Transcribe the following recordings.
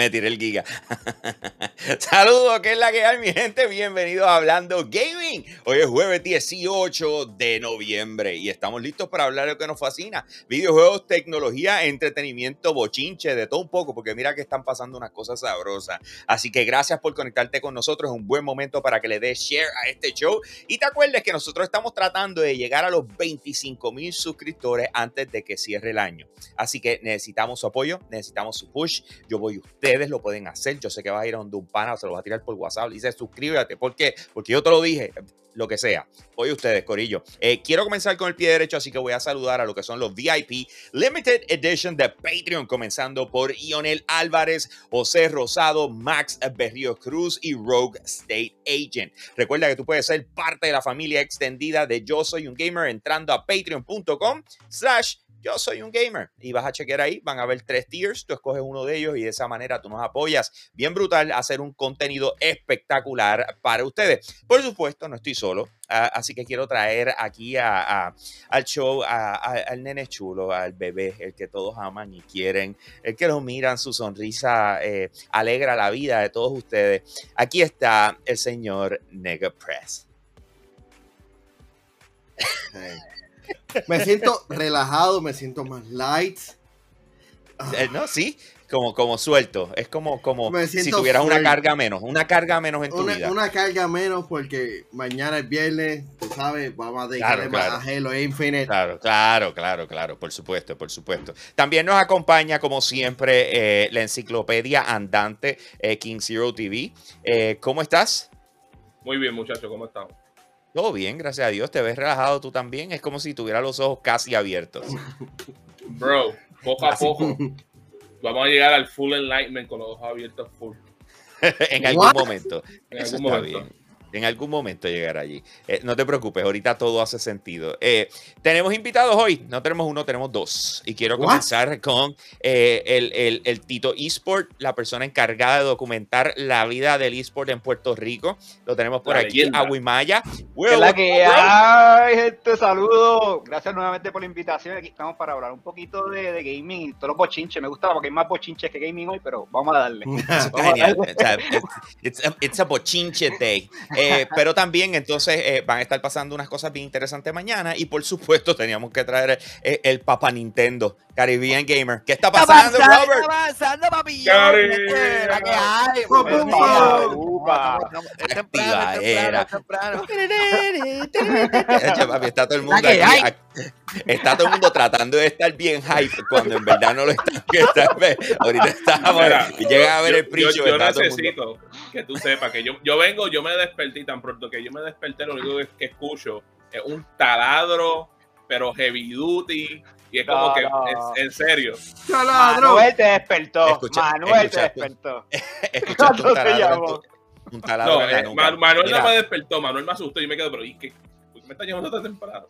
Me tiré el giga. Saludos, que es la que hay, mi gente. Bienvenidos a Hablando Gaming. Hoy es jueves 18 de noviembre y estamos listos para hablar de lo que nos fascina: videojuegos, tecnología, entretenimiento, bochinche, de todo un poco, porque mira que están pasando unas cosas sabrosas. Así que gracias por conectarte con nosotros. Es un buen momento para que le des share a este show y te acuerdes que nosotros estamos tratando de llegar a los 25 mil suscriptores antes de que cierre el año. Así que necesitamos su apoyo, necesitamos su push. Yo voy, ustedes lo pueden hacer. Yo sé que vas a ir a donde un pana se lo vas a tirar por WhatsApp dice suscríbete. ¿Por qué? Porque yo te lo dije lo que sea. Hoy ustedes, Corillo. Eh, quiero comenzar con el pie derecho, así que voy a saludar a lo que son los VIP Limited Edition de Patreon, comenzando por Ionel Álvarez, José Rosado, Max Berrío Cruz y Rogue State Agent. Recuerda que tú puedes ser parte de la familia extendida de Yo Soy un Gamer entrando a patreon.com slash yo soy un gamer y vas a chequear ahí, van a ver tres tiers, tú escoges uno de ellos y de esa manera tú nos apoyas. Bien brutal, hacer un contenido espectacular para ustedes. Por supuesto, no estoy solo, así que quiero traer aquí a, al show al nene chulo, al bebé, el que todos aman y quieren, el que lo miran, su sonrisa eh, alegra la vida de todos ustedes. Aquí está el señor Nega Press. Me siento relajado, me siento más light. Eh, no, sí, como, como suelto. Es como, como si tuvieras una carga menos, una carga menos en tu vida. Una carga menos porque mañana es viernes, tú sabes, vamos a dedicarle más a Halo Infinite. Claro, claro, claro, claro, por supuesto, por supuesto. También nos acompaña, como siempre, eh, la enciclopedia andante eh, King Zero TV. ¿Cómo estás? Muy bien, muchachos, ¿cómo estamos? Todo bien, gracias a Dios. Te ves relajado tú también. Es como si tuvieras los ojos casi abiertos. Bro, poco a poco. Vamos a llegar al full enlightenment con los ojos abiertos full. en algún momento. En algún momento. En algún momento llegar allí. Eh, no te preocupes, ahorita todo hace sentido. Eh, tenemos invitados hoy, no tenemos uno, tenemos dos. Y quiero comenzar con eh, el, el, Tito eSport, la persona encargada de documentar la vida del eSport en Puerto Rico. Lo tenemos por aquí, Aguimaya. ¿Qué la que hay, gente? Saludos. Gracias nuevamente por la invitación. Aquí estamos para hablar un poquito de, de gaming y todos los bochinches. Me gustaba porque hay más bochinches que gaming hoy, pero vamos a darle. genial. It's, a, it's a bochinche day. Eh, pero también entonces eh, van a estar pasando unas cosas bien interesantes mañana y por supuesto teníamos que traer el, el Papa Nintendo Caribbean Gamer. ¿Qué está pasando, Robert? Está pasando, papi. ¿Qué hay? Está todo el mundo aquí, Está todo el mundo tratando de estar bien hype cuando en verdad no lo está. Ahorita estamos. Llega a ver el precio. Yo, necesito que tú sepas que yo, yo vengo, yo me desperté tan pronto que yo me desperté, lo único que escucho es un taladro, pero heavy duty y es como que, en serio. Manuel te despertó. Manuel te despertó. Escuchaste un taladro. Un taladro no, Manuel no me despertó. Manuel me asustó y me quedé, pero ¿y qué? Me está llamando tan temprano?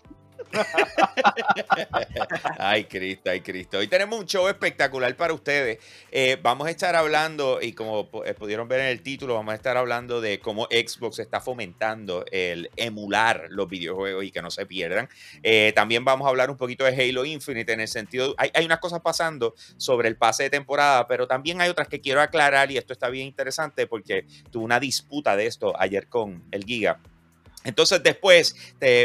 ay, Cristo, ay, Cristo. Hoy tenemos un show espectacular para ustedes. Eh, vamos a estar hablando, y como eh, pudieron ver en el título, vamos a estar hablando de cómo Xbox está fomentando el emular los videojuegos y que no se pierdan. Eh, también vamos a hablar un poquito de Halo Infinite en el sentido, hay, hay unas cosas pasando sobre el pase de temporada, pero también hay otras que quiero aclarar y esto está bien interesante porque tuve una disputa de esto ayer con el Giga entonces después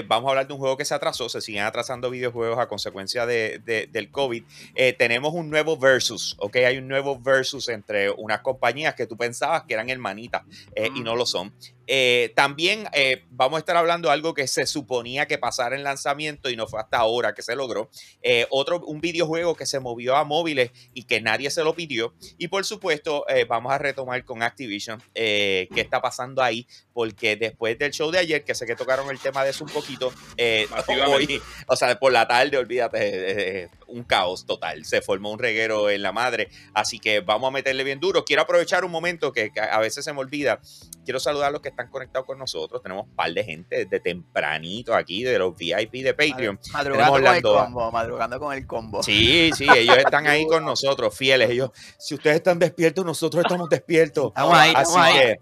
vamos a hablar de un juego que se atrasó, se siguen atrasando videojuegos a consecuencia de, del COVID. Eh, tenemos un nuevo versus, ¿ok? Hay un nuevo versus entre unas compañías que tú pensabas que eran hermanitas eh, y no lo son. Eh, también eh, vamos a estar hablando de algo que se suponía que pasara en lanzamiento y no fue hasta ahora que se logró. Eh, otro, un videojuego que se movió a móviles y que nadie se lo pidió. Y por supuesto, vamos a retomar con Activision qué está pasando ahí, porque después del show de ayer, que sé que tocaron el tema de eso un poquito, hoy, o sea, por la tarde, olvídate, un caos total. Se formó un reguero en la madre. Así que vamos a meterle bien duro. Quiero aprovechar un momento que, a veces se me olvida. Quiero saludar a los que están conectados con nosotros. Tenemos un par de gente desde tempranito aquí, de los VIP de Patreon. Madrugando con el combo, madrugando con el combo. Sí, sí, ellos están ahí con nosotros, fieles. Ellos, si ustedes están despiertos, nosotros estamos despiertos. Estamos ahí, Así que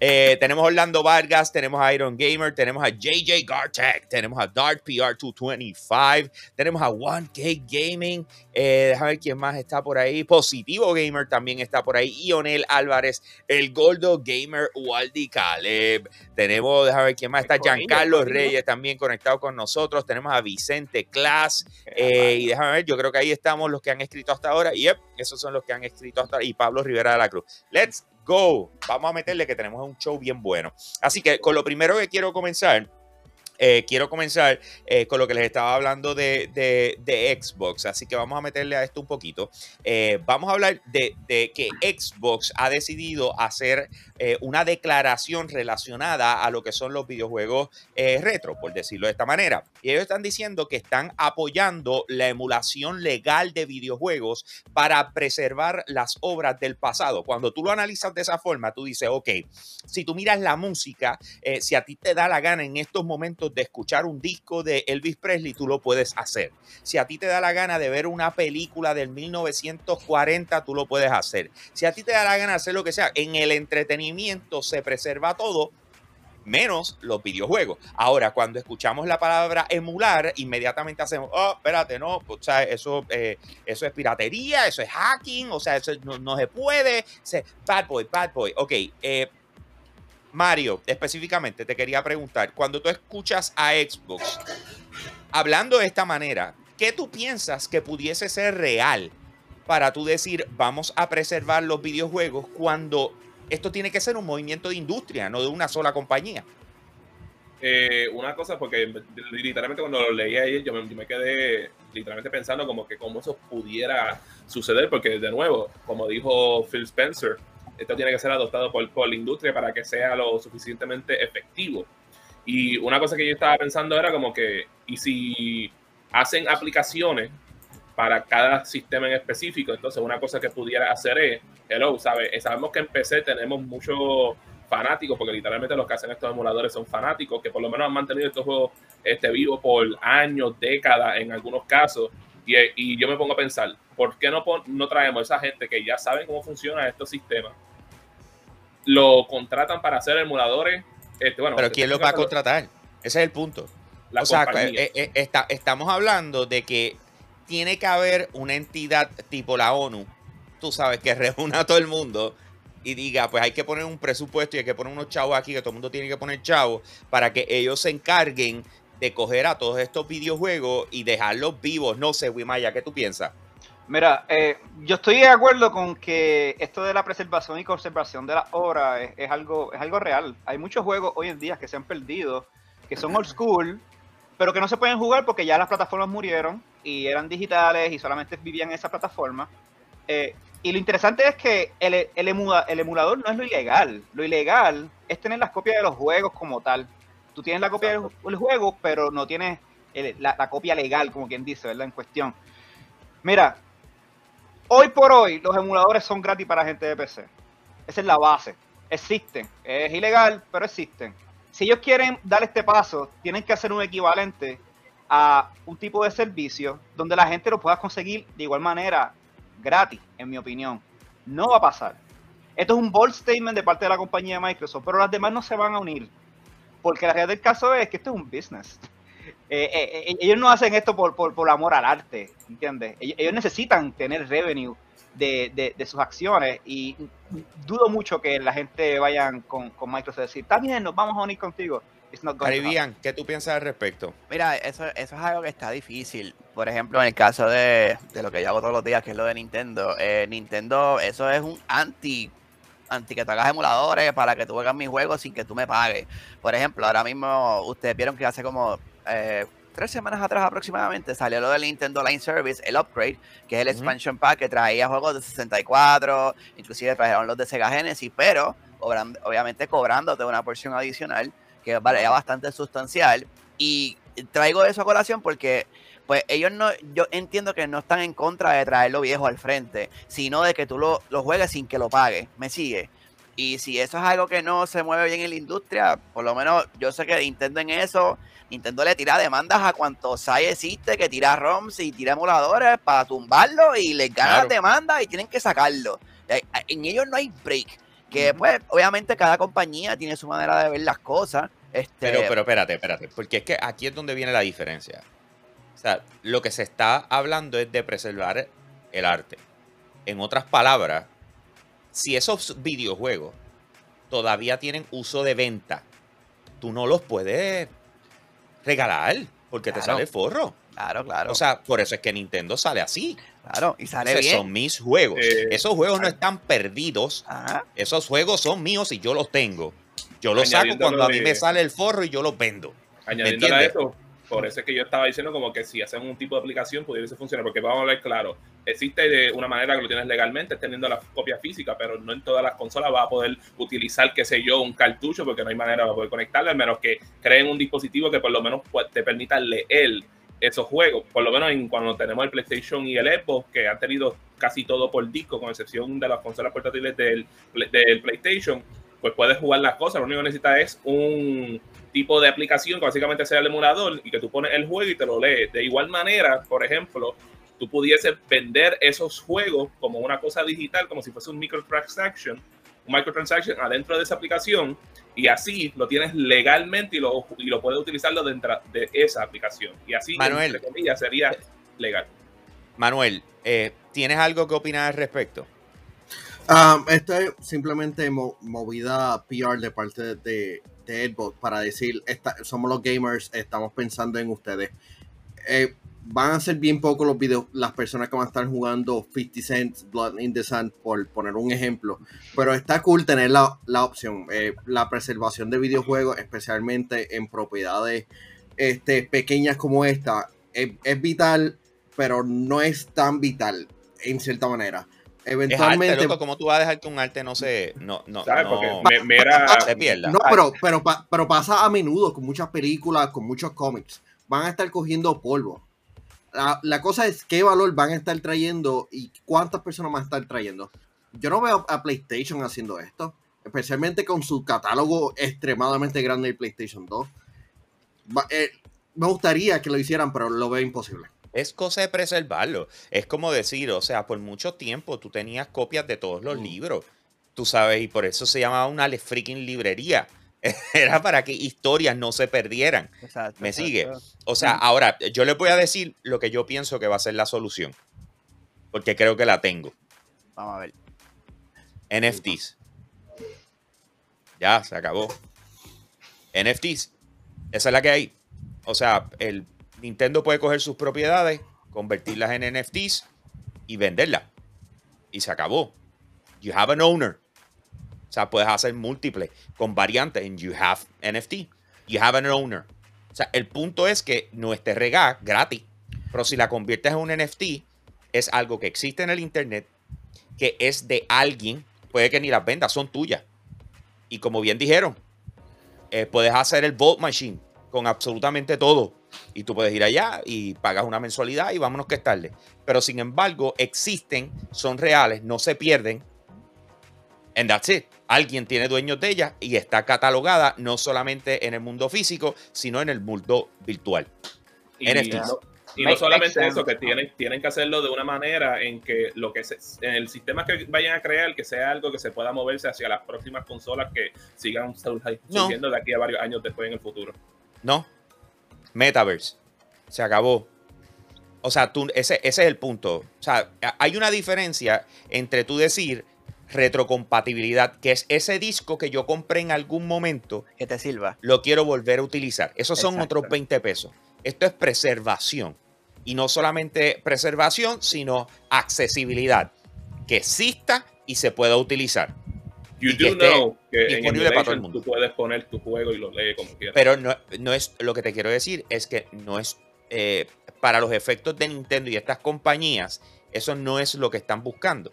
Eh, tenemos a Orlando Vargas, tenemos a Iron Gamer, tenemos a JJ Gartech, tenemos a Dark PR225, tenemos a 1K Gaming, eh, déjame ver quién más está por ahí. Positivo Gamer también está por ahí. Ionel Álvarez, el Goldo Gamer Waldi Caleb. Tenemos, déjame ver quién más está. Giancarlo Reyes también conectado con nosotros. Tenemos a Vicente Class. Eh, y déjame ver, yo creo que ahí estamos los que han escrito hasta ahora. Yep, esos son los que han escrito hasta ahora. Y Pablo Rivera de la Cruz. Let's go. Vamos a meterle que tenemos un show bien bueno. Así que con lo primero que quiero comenzar eh, quiero comenzar eh, con lo que les estaba hablando de, Xbox, así que vamos a meterle a esto un poquito. Eh, vamos a hablar de, que Xbox ha decidido hacer una declaración relacionada a lo que son los videojuegos retro, por decirlo de esta manera. Y ellos están diciendo que están apoyando la emulación legal de videojuegos para preservar las obras del pasado. Cuando tú lo analizas de esa forma, tú dices, ok, si tú miras la música, si a ti te da la gana en estos momentos, de escuchar un disco de Elvis Presley, tú lo puedes hacer. Si a ti te da la gana de ver una película del 1940, tú lo puedes hacer. Si a ti te da la gana de hacer lo que sea, en el entretenimiento se preserva todo, menos los videojuegos. Ahora, cuando escuchamos la palabra emular, inmediatamente hacemos, oh, espérate, no, o sea, eso, eh, eso es piratería, eso es hacking, o sea, eso no, se puede. bad boy, bad boy. Ok, eh, Mario, específicamente te quería preguntar, cuando tú escuchas a Xbox hablando de esta manera, ¿qué tú piensas que pudiese ser real para tú decir vamos a preservar los videojuegos cuando esto tiene que ser un movimiento de industria, no de una sola compañía? Eh, una cosa, porque literalmente cuando lo leí ayer, yo me, quedé literalmente pensando como que cómo eso pudiera suceder, porque de nuevo, como dijo Phil Spencer, esto tiene que ser adoptado por, por la industria para que sea lo suficientemente efectivo. Y una cosa que yo estaba pensando era como que, ¿y si hacen aplicaciones para cada sistema en específico? Entonces, una cosa que pudiera hacer es, hello, ¿sabes? Eh, sabemos que en PC tenemos muchos fanáticos, porque literalmente los que hacen estos emuladores son fanáticos, que por lo menos han mantenido estos juegos este, vivos por años, décadas en algunos casos. Y, y, yo me pongo a pensar, ¿por qué no, no traemos a esa gente que ya saben cómo funcionan estos sistemas? Lo contratan para hacer emuladores. Este, bueno, Pero ¿quién lo va a contratar? Ese es el punto. o sea, eh, eh, está, estamos hablando de que tiene que haber una entidad tipo la ONU, tú sabes, que reúna a todo el mundo y diga, pues hay que poner un presupuesto y hay que poner unos chavos aquí, que todo el mundo tiene que poner chavos, para que ellos se encarguen de coger a todos estos videojuegos y dejarlos vivos. No sé, Wimaya, ¿qué tú piensas? Mira, eh, yo estoy de acuerdo con que esto de la preservación y conservación de las obras es, algo, es algo real. Hay muchos juegos hoy en día que se han perdido, que son old school, pero que no se pueden jugar porque ya las plataformas murieron y eran digitales y solamente vivían en esa plataforma. Eh, y lo interesante es que el, el, emulador no es lo ilegal. Lo ilegal es tener las copias de los juegos como tal. Tú tienes la copia del, juego, pero no tienes la, la, copia legal, como quien dice, ¿verdad? En cuestión. Mira, Hoy por hoy, los emuladores son gratis para gente de PC. Esa es la base. Existen. Es ilegal, pero existen. Si ellos quieren dar este paso, tienen que hacer un equivalente a un tipo de servicio donde la gente lo pueda conseguir de igual manera gratis, en mi opinión. No va a pasar. Esto es un bold statement de parte de la compañía de Microsoft, pero las demás no se van a unir. Porque la realidad del caso es que esto es un business. Eh, eh, eh, ellos no hacen esto por, por, amor al arte, ¿entiendes? Ellos, necesitan tener revenue de, sus acciones y dudo mucho que la gente vayan con, con Microsoft a decir, está bien, nos vamos a unir contigo. Caribbean, ¿qué tú piensas al respecto? Mira, eso, eso es algo que está difícil. Por ejemplo, en el caso de, lo que yo hago todos los días, que es lo de Nintendo. Nintendo, eso es un anti anti que te hagas emuladores para que tú juegues mis juegos sin que tú me pagues. Por ejemplo, ahora mismo ustedes vieron que hace como eh, tres semanas atrás aproximadamente salió lo del Nintendo Line Service, el upgrade, que es el expansion pack que traía juegos de 64, inclusive trajeron los de Sega Genesis, pero obviamente cobrándote una porción adicional que valía bastante sustancial. Y traigo eso a colación porque pues ellos no, yo entiendo que no están en contra de traerlo viejo al frente, sino de que tú lo, lo juegues sin que lo pagues. ¿Me sigue? Y si eso es algo que no se mueve bien en la industria, por lo menos yo sé que Nintendo en eso Nintendo le tira demandas a cuantos hay existe que tira ROMs y tira emuladores para tumbarlo y les gana demandas y tienen que sacarlo. En ellos no hay break. Que pues, obviamente cada compañía tiene su manera de ver las cosas. Este... Pero, pero espérate, espérate, porque es que aquí es donde viene la diferencia. O sea, lo que se está hablando es de preservar el arte. En otras palabras, si esos videojuegos todavía tienen uso de venta, tú no los puedes regalar porque te sale el forro. Claro, claro. O sea, por eso es que Nintendo sale así. Claro, y sale bien. Son mis juegos. Esos juegos no están perdidos. Esos juegos son míos y yo los tengo. Yo los saco cuando a mí me sale el forro y yo los vendo. Añadiendo a eso, por eso es que yo estaba diciendo como que si hacen un tipo de aplicación pudiese funcionar, porque vamos a hablar claro, existe de una manera que lo tienes legalmente teniendo la copia física, pero no en todas las consolas va a poder utilizar, qué sé yo, un cartucho, porque no hay manera de poder conectarlo, al menos que creen un dispositivo que por lo menos te permita leer esos juegos, por lo menos en, cuando tenemos el PlayStation y el Xbox, que han tenido casi todo por disco, con excepción de las consolas portátiles del, del PlayStation, pues puedes jugar las cosas, lo único que necesitas es un tipo de aplicación que básicamente sea el emulador y que tú pones el juego y te lo lees. De igual manera, por ejemplo, tú pudieses vender esos juegos como una cosa digital, como si fuese un microtransaction, un microtransaction adentro de esa aplicación y así lo tienes legalmente y lo, y lo puedes utilizarlo dentro de esa aplicación. Y así, Manuel, sería legal. Manuel, eh, ¿tienes algo que opinar al respecto? Um, esto es simplemente movida PR de parte de, de para decir, somos los gamers, estamos pensando en ustedes. Eh, van a ser bien pocos los videos, las personas que van a estar jugando 50 Cent, Blood in the Sand, por poner un ejemplo. Pero está cool tener la, opción. Eh, la preservación de videojuegos, especialmente en propiedades este, pequeñas como esta, es, es vital, pero no es tan vital en cierta manera eventualmente. Es ¿Cómo tú vas a dejar que un arte no se. No, no, se pierda? No, pero, pero, pero pasa a menudo con muchas películas, con muchos cómics. Van a estar cogiendo polvo. La, cosa es qué valor van a estar trayendo y cuántas personas van a estar trayendo. Yo no veo a PlayStation haciendo esto, especialmente con su catálogo extremadamente grande de PlayStation 2. Eh, me gustaría que lo hicieran, pero lo veo imposible. Es cosa de preservarlo. Es como decir, o sea, por mucho tiempo tú tenías copias de todos los mm. libros, tú sabes, y por eso se llamaba una freaking librería. Era para que historias no se perdieran. ¿Me sigue? O sea, ahora yo les voy a decir lo que yo pienso que va a ser la solución. Porque creo que la tengo. Vamos a ver. NFTs. Ya, se acabó. NFTs. Esa es la que hay. O sea, el Nintendo puede coger sus propiedades, convertirlas en NFTs y venderlas. Y se acabó. You have an owner. O sea, puedes hacer múltiples con variantes en You have NFT. You have an owner. O sea, el punto es que no esté regada gratis. Pero si la conviertes en un NFT, es algo que existe en el Internet, que es de alguien. Puede que ni las vendas, son tuyas. Y como bien dijeron, eh, puedes hacer el Vault Machine con absolutamente todo y tú puedes ir allá y pagas una mensualidad y vámonos que es tarde. Pero sin embargo, existen, son reales, no se pierden. And that's it. Alguien tiene dueños de ellas y está catalogada no solamente en el mundo físico, sino en el mundo virtual. Y, No, y no solamente eso, que tienen, tienen que hacerlo de una manera en que lo que en el sistema que vayan a crear, que sea algo que se pueda moverse hacia las próximas consolas que sigan surgiendo de aquí a varios años después en el futuro. No, Metaverse. Se acabó. O sea, tú, ese, ese es el punto. O sea, hay una diferencia entre tú decir retrocompatibilidad, que es ese disco que yo compré en algún momento. Que te sirva. Lo quiero volver a utilizar. Esos son otros 20 pesos. Esto es preservación. Y no solamente preservación, sino accesibilidad. Que exista y se pueda utilizar. You do know que en para todo el mundo. tú puedes poner tu juego y lo lees como quieras. Pero no, no, es lo que te quiero decir es que no es eh, para los efectos de Nintendo y estas compañías, eso no es lo que están buscando.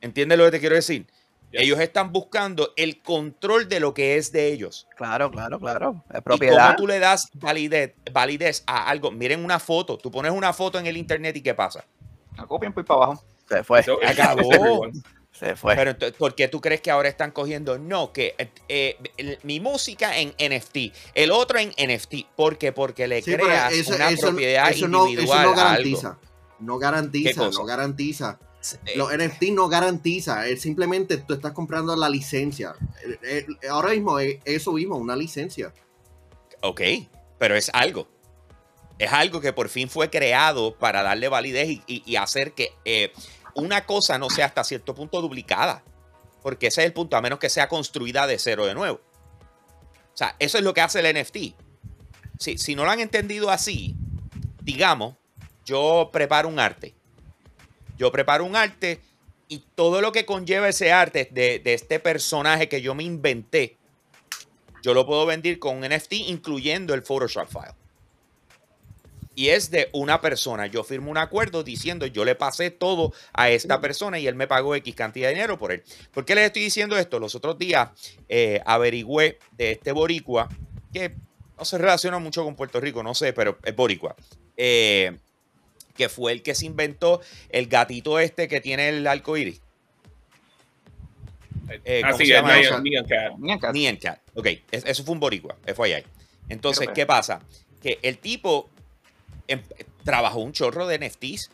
¿Entiendes lo que te quiero decir? Ellos están buscando el control de lo que es de ellos. Claro, claro, claro. Es propiedad. ¿Y cómo tú le das validez, validez a algo? Miren una foto. Tú pones una foto en el internet y ¿qué pasa? La copian por para abajo. Se fue. Acabó. Pero ¿por qué tú crees que ahora están cogiendo? No, que eh, mi música en NFT, el otro en NFT. ¿Por qué? Porque le creas una propiedad individual. No, eso no garantiza. No garantiza, no garantiza. Eh, Los NFT no garantiza, es simplemente tú estás comprando la licencia. Eh, eh, Ahora mismo es eso mismo, una licencia. Ok, pero es algo. Es algo que por fin fue creado para darle validez y, y- y hacer que eh, una cosa no sea hasta cierto punto duplicada. Porque ese es el punto, a menos que sea construida de cero de nuevo. O sea, eso es lo que hace el NFT. Si, si no lo han entendido así, digamos, yo preparo un arte. Yo preparo un arte y todo lo que conlleva ese arte de, de este personaje que yo me inventé, yo lo puedo vender con un NFT, incluyendo el Photoshop file. Y es de una persona. Yo firmo un acuerdo diciendo yo le pasé todo a esta persona y él me pagó X cantidad de dinero por él. ¿Por qué les estoy diciendo esto? Los otros días eh, averigüé de este boricua que no se relaciona mucho con Puerto Rico, no sé, pero es boricua. eh, que fue el que se inventó el gatito este que tiene el arco iris. Eh, ¿cómo Así se es, llama Nyan- eso? Nyan Cat. Ni en casa. Nyan Cat. Ok, es- eso fue un boricua, FYI. Entonces, ¿qué pasa? Que el tipo em- trabajó un chorro de NFTs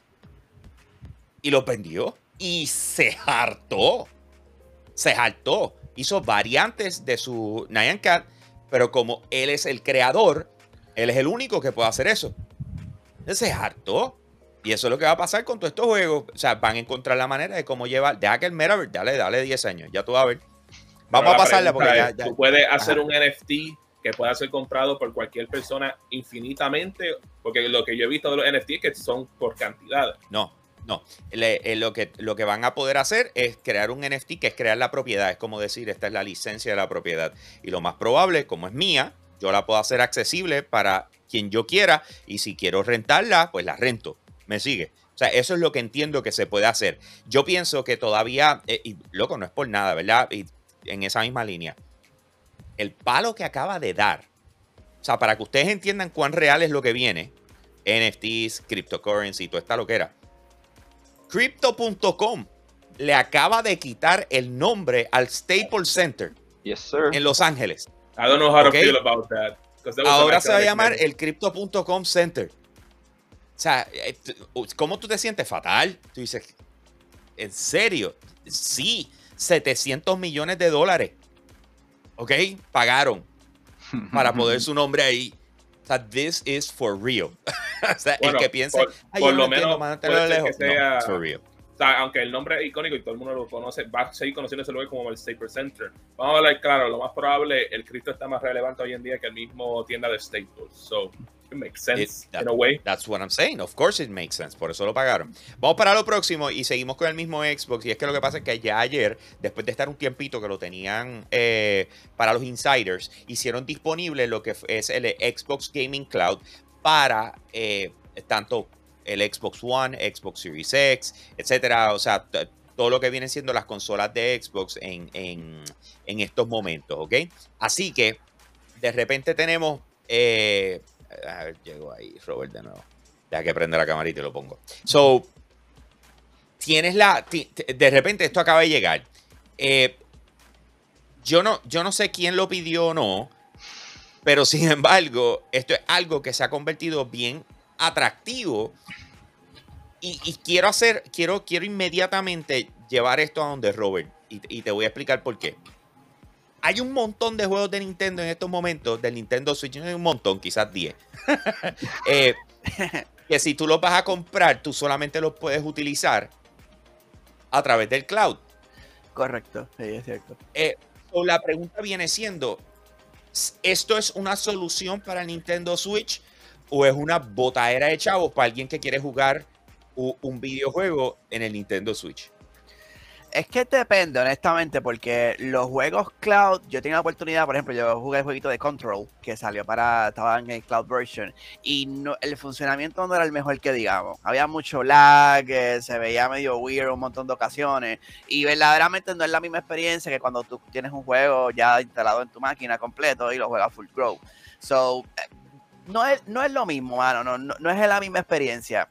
y los vendió y se hartó. Se hartó. Hizo variantes de su Nyan Cat, pero como él es el creador, él es el único que puede hacer eso. Entonces se hartó. Y eso es lo que va a pasar con todos estos juegos. O sea, van a encontrar la manera de cómo llevar. Deja que el Metaverse, dale, dale 10 años. Ya tú vas a ver. Vamos a la pasarla porque ya, Tú puedes hacer un NFT que pueda ser comprado por cualquier persona infinitamente, porque lo que yo he visto de los NFT es que son por cantidades. No, no. Eh, lo, que, lo que van a poder hacer es crear un NFT que es crear la propiedad. Es como decir, esta es la licencia de la propiedad. Y lo más probable, como es mía, yo la puedo hacer accesible para quien yo quiera. Y si quiero rentarla, pues la rento. ¿Me sigue? O sea, eso es lo que entiendo que se puede hacer. Yo pienso que todavía, eh, loco, no es por nada, ¿verdad? Y en esa misma línea. El palo que acaba de dar, o sea, para que ustedes entiendan cuán real es lo que viene, NFTs, cryptocurrency, todo esta lo que era. Crypto.com le acaba de quitar el nombre al Staples Center Yes, sir. en Los Ángeles. I don't know how to feel about that. Ahora se va a llamar name. el Crypto.com Center. O sea, eh, ¿cómo tú te sientes? Fatal. Tú dices, ¿en serio? Sí, 700 millones de dólares. ¿Ok? Pagaron para poner su nombre ahí. O sea, this is for real. o sea, Bueno, el que piense, por- "Ay, por yo lo no menos puede que lejos". No, sea- it's for real. O sea, aunque el nombre es icónico y todo el mundo lo conoce, va a seguir conociendo ese lugar como el Staples Center. Vamos a hablar claro, lo más probable, el Cristo está más relevante hoy en día que el mismo tienda de Staples. So, it makes sense It- that- in a way. That's what I'm saying. Of course it makes sense. Por eso lo pagaron. Vamos para lo próximo y seguimos con el mismo Xbox. Y es que lo que pasa es que ya ayer, después de estar un tiempito que lo tenían eh, para los insiders, hicieron disponible lo que es el Xbox Gaming Cloud para eh, tanto el Xbox One, Xbox Series X, etcétera. O sea, todo lo que vienen siendo las consolas de Xbox en, en- en estos momentos, ¿ok? Así que de repente tenemos. eh, llegó ahí Robert de nuevo. Deja que prenda la camarita y lo pongo. So, tienes la. De repente esto acaba de llegar. Eh, yo, no, yo no sé quién lo pidió o no, pero sin embargo, esto es algo que se ha convertido bien atractivo. Y, quiero hacer, quiero, quiero inmediatamente llevar esto a donde Robert. Y te voy a explicar por qué. Hay un montón de juegos de Nintendo en estos momentos, del Nintendo Switch, hay un montón, quizás 10. Eh, que si tú los vas a comprar, tú solamente los puedes utilizar a través del cloud. Correcto, sí, es cierto. Eh, la pregunta viene siendo, ¿esto es una solución para Nintendo Switch o es una botadera de chavos para alguien que quiere jugar un videojuego en el Nintendo Switch? Es que depende, honestamente, porque los juegos cloud, yo tenía la oportunidad, por ejemplo, yo jugué el jueguito de Control, que salió para, estaba en el cloud version, y no, el funcionamiento no era el mejor que digamos. Había mucho lag, eh, se veía medio weird un montón de ocasiones, y verdaderamente no es la misma experiencia que cuando tú tienes un juego ya instalado en tu máquina completo y lo juegas full grow. So, eh, no es, no es lo mismo, mano, no, no, no es la misma experiencia.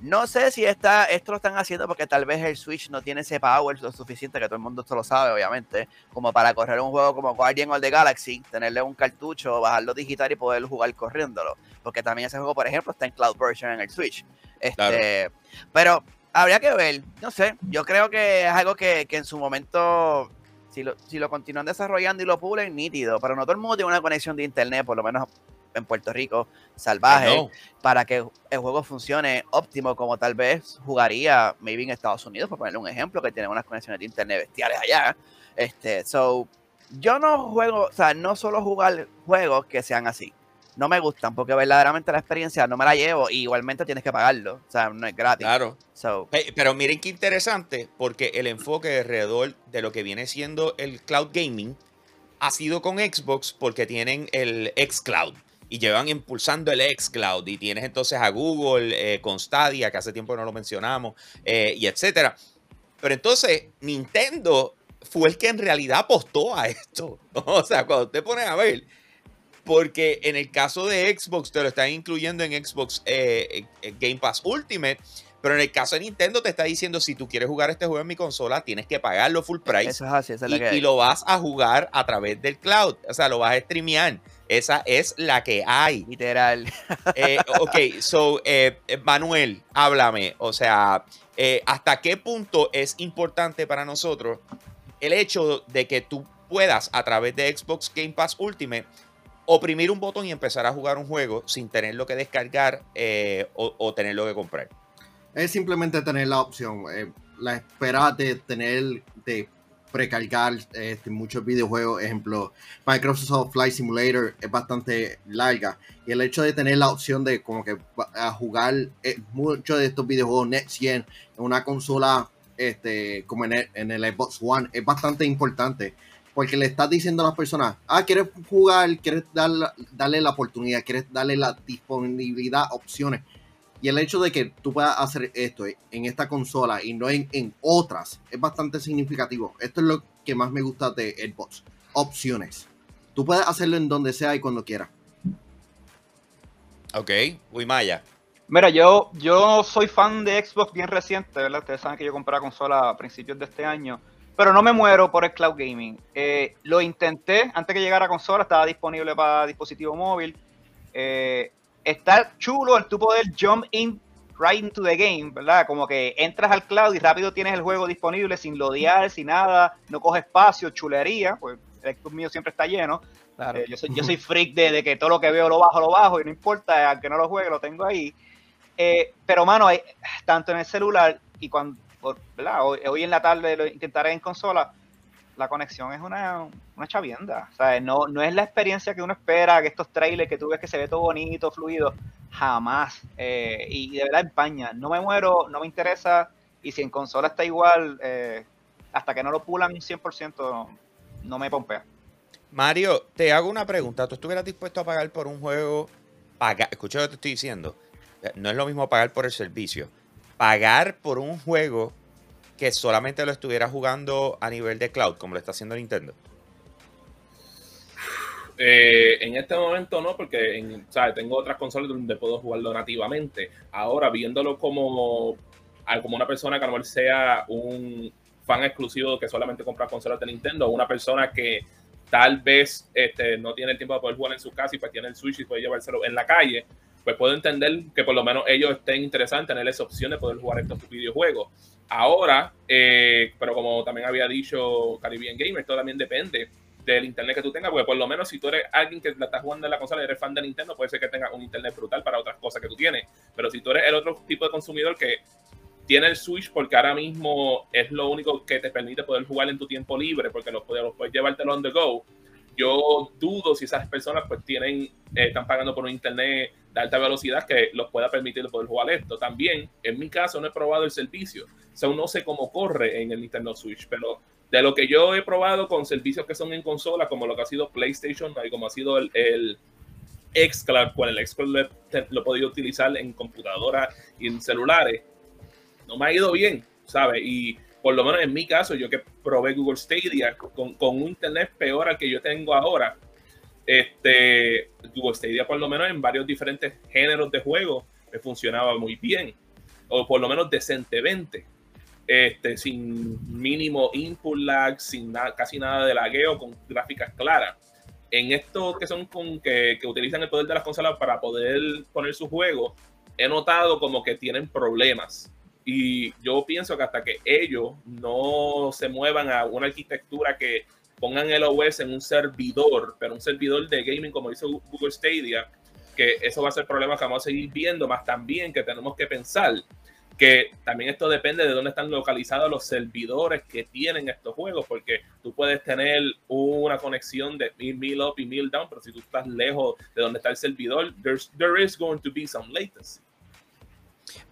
No sé si está, esto lo están haciendo porque tal vez el Switch no tiene ese power lo suficiente, que todo el mundo esto lo sabe, obviamente, como para correr un juego como Guardian of the Galaxy, tenerle un cartucho, bajarlo digital y poder jugar corriéndolo. Porque también ese juego, por ejemplo, está en Cloud Version en el Switch. Este, Pero habría que ver, no sé, yo creo que es algo que, que en su momento, si lo, si lo continúan desarrollando y lo pulen, nítido, pero no todo el mundo tiene una conexión de internet, por lo menos en Puerto Rico, salvaje, No. para que el juego funcione óptimo como tal vez jugaría maybe en Estados Unidos, por ponerle un ejemplo, que tienen unas conexiones de internet bestiales allá. Este, so, yo no juego, o sea, no solo jugar juegos que sean así. No me gustan porque verdaderamente la experiencia no me la llevo y igualmente tienes que pagarlo. O sea, no es gratis. Claro. So, Pe- Pero miren qué interesante, porque el enfoque alrededor de lo que viene siendo el cloud gaming ha sido con Xbox porque tienen el xCloud y llevan impulsando el xCloud y tienes entonces a Google eh, con Stadia, que hace tiempo no lo mencionamos, eh, y etcétera. Pero entonces Nintendo fue el que en realidad apostó a esto. O sea, cuando usted pone a ver, porque en el caso de Xbox te lo están incluyendo en Xbox eh, eh, Game Pass Ultimate, pero en el caso de Nintendo te está diciendo si tú quieres jugar este juego en mi consola tienes que pagarlo full price eso es así, esa es la y, que hay. y lo vas a jugar a través del cloud, o sea, lo vas a streamear. Esa es la que hay. Literal. Eh, ok, so, eh, eh, Manuel, háblame. O sea, eh, ¿hasta qué punto es importante para nosotros el hecho de que tú puedas, a través de Xbox Game Pass Ultimate, oprimir un botón y empezar a jugar un juego sin tenerlo que descargar eh, o, o tenerlo que comprar? Es simplemente tener la opción. eh, la espera de tener, de precargar este, muchos videojuegos, ejemplo, Microsoft Flight Simulator es bastante larga. Y el hecho de tener la opción de como que jugar eh, muchos de estos videojuegos Next Gen en una consola este, como en el, en el Xbox One es bastante importante. Porque le estás diciendo a las personas, ah, quieres jugar, quieres darle, darle la oportunidad, quieres darle la disponibilidad, opciones. Y el hecho de que tú puedas hacer esto en esta consola y no en, en otras es bastante significativo. Esto es lo que más me gusta de Xbox. Opciones. Tú puedes hacerlo en donde sea y cuando quieras. Ok, Maya. Mira, yo, yo soy fan de Xbox bien reciente, ¿verdad? Ustedes saben que yo compré la consola a principios de este año, pero no me muero por el cloud gaming. Eh, lo intenté antes que llegara a consola, estaba disponible para dispositivo móvil. Eh, está chulo el tú poder jump in right into the game, ¿verdad? Como que entras al cloud y rápido tienes el juego disponible sin lodear, sin nada, no coge espacio, chulería, pues el Xbox mío siempre está lleno. Claro. Eh, yo, soy, yo soy freak de, de que todo lo que veo lo bajo, lo bajo, y no importa, aunque no lo juegue, lo tengo ahí. Eh, pero, mano, hay, tanto en el celular y cuando, ¿verdad? Hoy, hoy en la tarde lo intentaré en consola, la conexión es una, una chavienda. O sea, no, no es la experiencia que uno espera, que estos trailers que tú ves que se ve todo bonito, fluido, jamás. Eh, y de verdad empaña. No me muero, no me interesa. Y si en consola está igual, eh, hasta que no lo pulan 100%, no, no me pompea. Mario, te hago una pregunta. ¿Tú estuvieras dispuesto a pagar por un juego? Pagar, escucha lo que te estoy diciendo. Eh, No es lo mismo pagar por el servicio. Pagar por un juego que solamente lo estuviera jugando a nivel de cloud, como lo está haciendo Nintendo. Eh, en este momento no, porque en, ¿sabes? tengo otras consolas donde puedo jugarlo nativamente. Ahora, viéndolo como, como una persona que a lo mejor sea un fan exclusivo que solamente compra consolas de Nintendo, una persona que tal vez este, no tiene el tiempo de poder jugar en su casa y pues tiene el Switch y puede llevárselo en la calle, pues puedo entender que por lo menos ellos estén interesados en tener esa opción de poder jugar estos videojuegos. Ahora, eh, pero como también había dicho Caribbean Gamer, esto también depende del internet que tú tengas, porque por lo menos si tú eres alguien que la está jugando en la consola y eres fan de Nintendo, puede ser que tengas un internet brutal para otras cosas que tú tienes. Pero si tú eres el otro tipo de consumidor que tiene el Switch porque ahora mismo es lo único que te permite poder jugar en tu tiempo libre, porque los los puedes llevártelo on the go. Yo dudo si esas personas pues tienen, eh, están pagando por un internet de alta velocidad que los pueda permitir poder jugar esto. También, en mi caso, no he probado el servicio. O sea, no sé cómo corre en el Nintendo Switch, pero de lo que yo he probado con servicios que son en consola, como lo que ha sido PlayStation y como ha sido el, el xCloud, cual el xCloud lo, he- podido utilizar en computadora y en celulares, no me ha ido bien, ¿sabes? Y por lo menos en mi caso, yo que probé Google Stadia con, con un internet peor al que yo tengo ahora, este, Google Stadia por lo menos en varios diferentes géneros de juego me funcionaba muy bien, o por lo menos decentemente, este, sin mínimo input lag, sin casi nada de lagueo, con gráficas claras. En estos que son con, que, que utilizan el poder de las consolas para poder poner su juego, he notado como que tienen problemas Y yo pienso que hasta que ellos no se muevan a una arquitectura que pongan el OS en un servidor, pero un servidor de gaming como hizo Google Stadia, que eso va a ser problema que vamos a seguir viendo, más también que tenemos que pensar que también esto depende de dónde están localizados los servidores que tienen estos juegos, porque tú puedes tener una conexión de mil, mil up y mil down, pero si tú estás lejos de donde está el servidor, there is going to be some latency.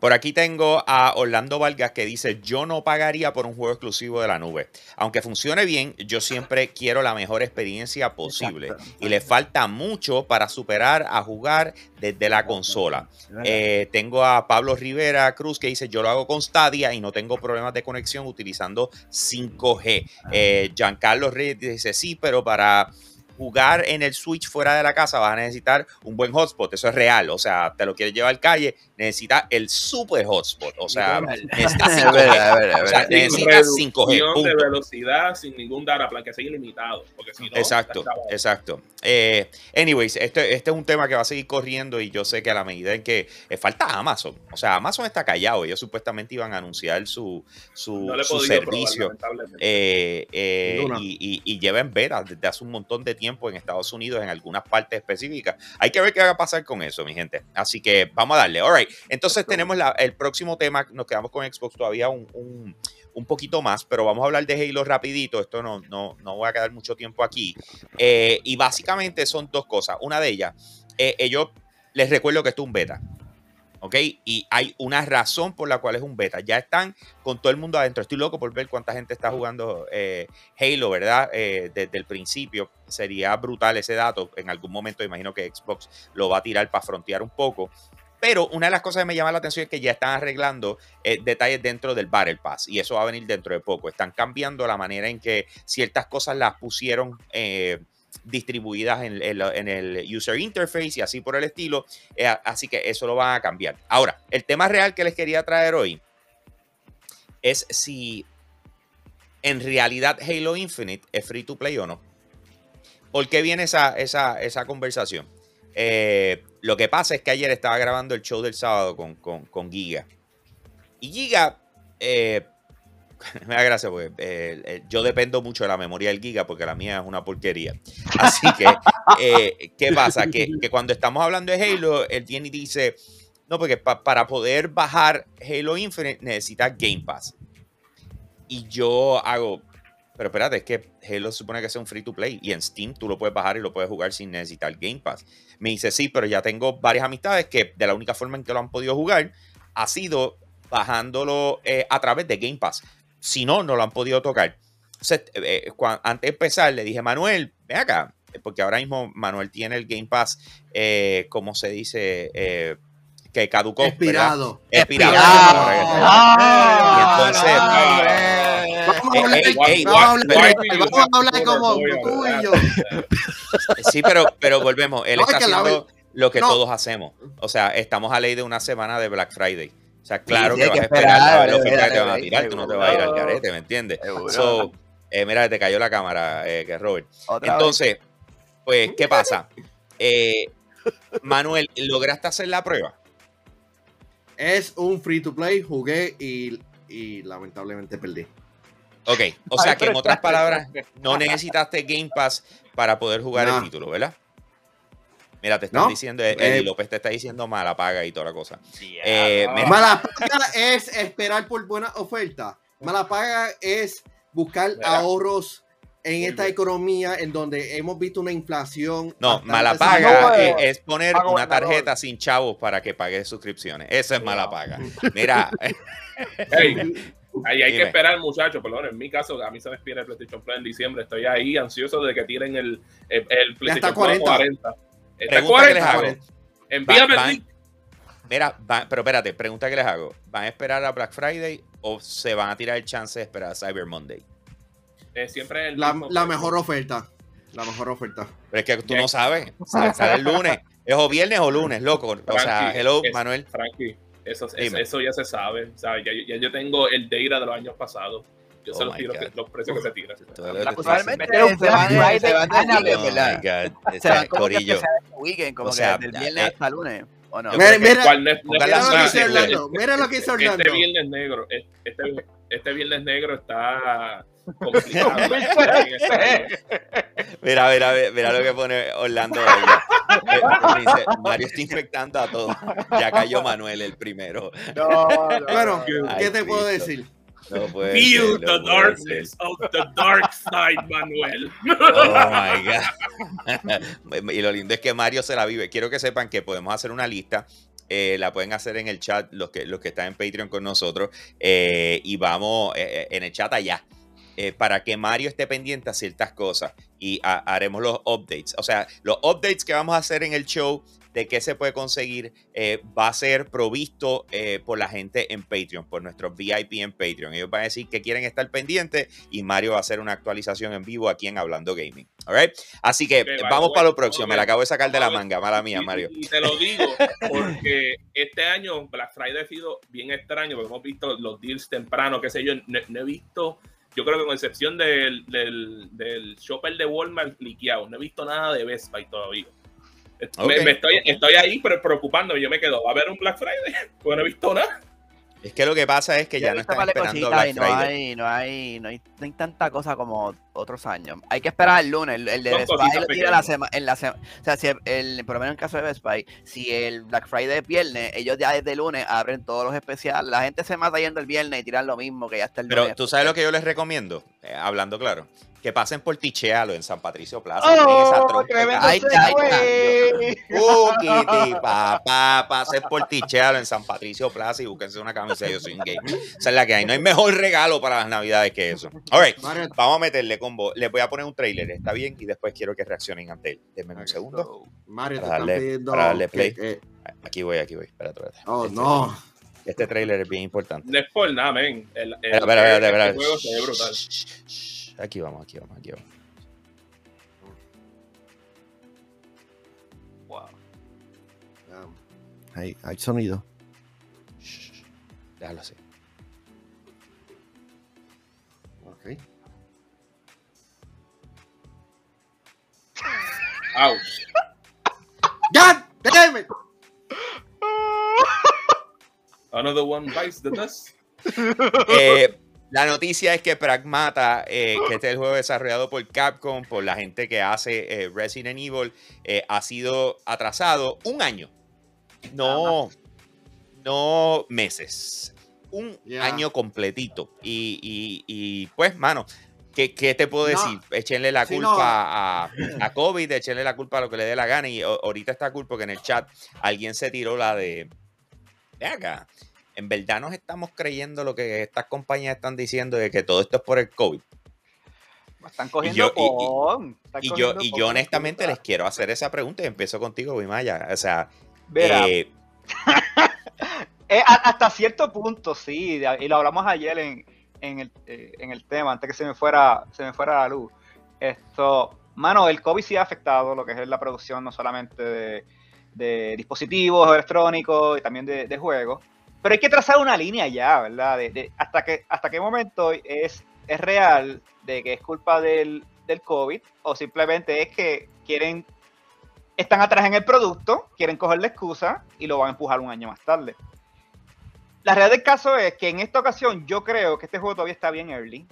Por aquí tengo a Orlando Vargas que dice, yo no pagaría por un juego exclusivo de la nube. Aunque funcione bien, yo siempre quiero la mejor experiencia posible. Y le falta mucho para superar a jugar desde la consola. Eh, tengo a Pablo Rivera Cruz que dice, yo lo hago con Stadia y no tengo problemas de conexión utilizando 5G. Eh, Giancarlo Reyes dice, sí, pero para jugar en el Switch fuera de la casa vas a necesitar un buen hotspot. Eso es real. O sea, te lo quieres llevar al calle, necesitas el super hotspot. O sea, necesitas 5G. necesitas 5G. de velocidad sin ningún data plan, que sea ilimitado. exacto, exacto. Eh, anyways, este, este es un tema que va a seguir corriendo y yo sé que a la medida en que eh, falta Amazon. O sea, Amazon está callado. Ellos supuestamente iban a anunciar su, su, servicio. Eh, y, y, lleva en beta desde hace un montón de tiempo tiempo en Estados Unidos en algunas partes específicas. Hay que ver qué va a pasar con eso, mi gente. Así que vamos a darle. All right. Entonces tenemos el próximo tema. Nos quedamos con Xbox todavía un, poquito más, pero vamos a hablar de Halo rapidito. Esto no, no, no voy a quedar mucho tiempo aquí. Eh, y básicamente son dos cosas. Una de ellas, eh, ellos les recuerdo que esto es un beta. ¿Ok? Y hay una razón por la cual es un beta. Ya están con todo el mundo adentro. Estoy loco por ver cuánta gente está jugando eh, Halo, ¿verdad? Eh, desde el principio. Sería brutal ese dato. En algún momento imagino que Xbox lo va a tirar para frontear un poco. Pero una de las cosas que me llama la atención es que ya están arreglando eh, detalles dentro del Battle Pass y eso va a venir dentro de poco. Están cambiando la manera en que ciertas cosas las pusieron distribuidas en, el user interface y así por el estilo. Eh, así que eso lo van a cambiar. Ahora, el tema real que les quería traer hoy es si en realidad Halo Infinite es free to play o no. ¿Por qué viene esa, esa, conversación? Eh, lo que pasa es que ayer estaba grabando el show del sábado con, con, Giga. Y Giga eh, me da gracia porque eh, eh, yo dependo mucho de la memoria del giga porque la mía es una porquería. Así que, eh, ¿qué pasa? Que, cuando estamos hablando de Halo, él viene y dice, no, porque para poder bajar Halo Infinite necesitas Game Pass. Y yo hago, pero espérate, es que Halo supone que es un free to play y en Steam tú lo puedes bajar y lo puedes jugar sin necesitar Game Pass. Me dice, sí, pero ya tengo varias amistades que de la única forma en que lo han podido jugar ha sido bajándolo a través de Game Pass. Si no, no lo han podido tocar. Eh, eh, antes de empezar, le dije, Manuel, ven acá, porque ahora mismo Manuel tiene el Game Pass, eh, como se dice, que caducó. Expirado. Expirado. Vamos a hablar como tú y yo. Sí, pero, pero volvemos. Él está haciendo lo que todos hacemos. O sea, estamos a ley de una semana de Black Friday. O sea, claro que vas a esperar la oferta que te van a tirar, tú no te vas a ir al carete, ¿me entiendes? So, eh, mira, te cayó la cámara, eh, que Robert. Entonces, pues, ¿qué pasa? Eh, Manuel, ¿lograste hacer la prueba? Es un free to play, jugué y, y lamentablemente perdí. Ok, o sea que en otras palabras, no necesitaste Game Pass para poder jugar el título, ¿verdad? Mira, te están diciendo, Eddie eh, López te está diciendo mala paga y toda la cosa. Eh, mala paga es esperar por buena oferta. Mala paga es buscar ahorros en esta economía en donde hemos visto una inflación. No, mala paga es, poner una tarjeta sin chavos para que pague suscripciones. Eso es mala paga. Mira. ahí hay que esperar, muchachos. Perdón, en mi caso, a mí se me expira el PlayStation Plus en diciembre. Estoy ahí ansioso de que tiren el, el, PlayStation Plus 40. Pregunta que les hago. Envíame Mira, pero espérate, pregunta que les hago. ¿Van a esperar a Black Friday o se van a tirar el chance de esperar a Cyber Monday? siempre la, mejor oferta. La mejor oferta. Pero es que tú no sabes. Sale, el lunes. ¿Es o viernes o lunes, loco? o sea, hello, Manuel. Frankie, eso, eso, ya se sabe. O sea, ya, ya, yo tengo el data de los años pasados. Yo oh los tiro que, los precios que se tiran. Actualmente se van se van de corillo. Weekend, como o sea, que del viernes hasta lunes. ¿O no? Yo Mira, que lo que hizo sí, Orlando. Mira lo que hizo Este Orlando. viernes negro, este, este viernes negro está complicado. Mira, mira, mira, lo que pone Orlando. Eh, Dice, Mario está infectando a todos. Ya cayó Manuel el primero. No, no, Bueno, ¿qué te puedo decir? No puede Feel ser, the darkness of the dark side, Manuel. Oh my God. y lo lindo es que Mario se la vive. Quiero que sepan que podemos hacer una lista. eh, la pueden hacer en el chat los que, los que están en Patreon con nosotros. eh, y vamos eh, en el chat allá. Eh, para que Mario esté pendiente a ciertas cosas. Y ha- haremos los updates. O sea, los updates que vamos a hacer en el show de qué se puede conseguir eh, va a ser provisto eh, por la gente en Patreon, por nuestros VIP en Patreon. Ellos van a decir que quieren estar pendientes y Mario va a hacer una actualización en vivo aquí en Hablando Gaming. All right? Así que vamos para lo próximo. Me la acabo de sacar de la manga, mala mía, Y- Mario. Y, te lo digo porque este año Black Friday ha sido bien extraño, porque hemos visto los deals temprano, qué sé yo, no, no he visto, yo creo que con excepción del, del, del shopper de Walmart liqueado, no he visto nada de Best Buy todavía. Me- Ok. me estoy, estoy ahí pero preocupándome, yo me quedo, ¿va a haber un Black Friday? Porque no he visto nada. Es que lo que pasa es que ya he no están esperando cositas Black y no Friday. hay, no hay, no hay, no hay tanta cosa como otros años. Hay que esperar el lunes, el, el de Best Buy lo tira la semana, en sema- o sea, si el, el- por lo menos en el caso de Best Buy, si el Black Friday es viernes, ellos ya desde el lunes abren todos los especiales. La gente se mata yendo el viernes y tiran lo mismo que ya está el Pero lunes. tú sabes lo que yo les recomiendo, Eh, hablando claro, que pasen por Tichealo en San Patricio Plaza. ¡Oh, miren esa ay, segue! Uh, papá, pasen por Tichealo en San Patricio Plaza y búsquense una camisa de Yo soy un game. Esa es la que hay. No hay mejor regalo para las navidades que eso. All right, Mario, vamos a meterle combo. Les voy a poner un trailer, ¿está bien? Y después quiero que reaccionen ante él. Denme un segundo. Mario, te Para están darle- pidiendo. para darle que- play. que- Aquí voy, aquí voy. Espérate, espérate. oh, Este- no. Este trailer es bien importante. No es por nada, men. El, el- Espera, espera, espera, espera. juego se ve brutal. Aquí vamos, aquí vamos, aquí vamos. Wow. Hay, hay sonido. Déjalo así. Ouch. God damn it. Another one bites the dust. Eh, la noticia es que Pragmata, eh, que este es el juego desarrollado por Capcom, por la gente que hace eh, Resident Evil, eh, ha sido atrasado un año. No, no meses. Un año completito. Y, y- y, pues, mano, ¿qué, qué te puedo No. decir? Échenle la culpa a, a COVID, échenle la culpa a lo que le dé la gana. Y ahorita está cool porque en el chat alguien se tiró la de. Ve acá. En verdad nos estamos creyendo lo que estas compañías están diciendo de que todo esto es por el COVID. Están cogiendo yo- y- y- pon, están Y yo, cogiendo y yo honestamente les quiero hacer esa pregunta y empiezo contigo, Wimaya. O sea, Verá, eh, eh, hasta cierto punto, sí, de- y lo hablamos ayer en, en, el, eh, en el tema, antes que se me fuera, se me fuera la luz. Esto, mano, el COVID sí ha afectado lo que es la producción no solamente de, de dispositivos electrónicos y también de, juegos, pero hay que trazar una línea ya, ¿verdad? De, de hasta, que, hasta qué momento es, es real de que es culpa del, del COVID o simplemente es que quieren, están atrás en el producto, quieren coger la excusa y lo van a empujar un año más tarde. La realidad del caso es que en esta ocasión yo creo que este juego todavía está bien early.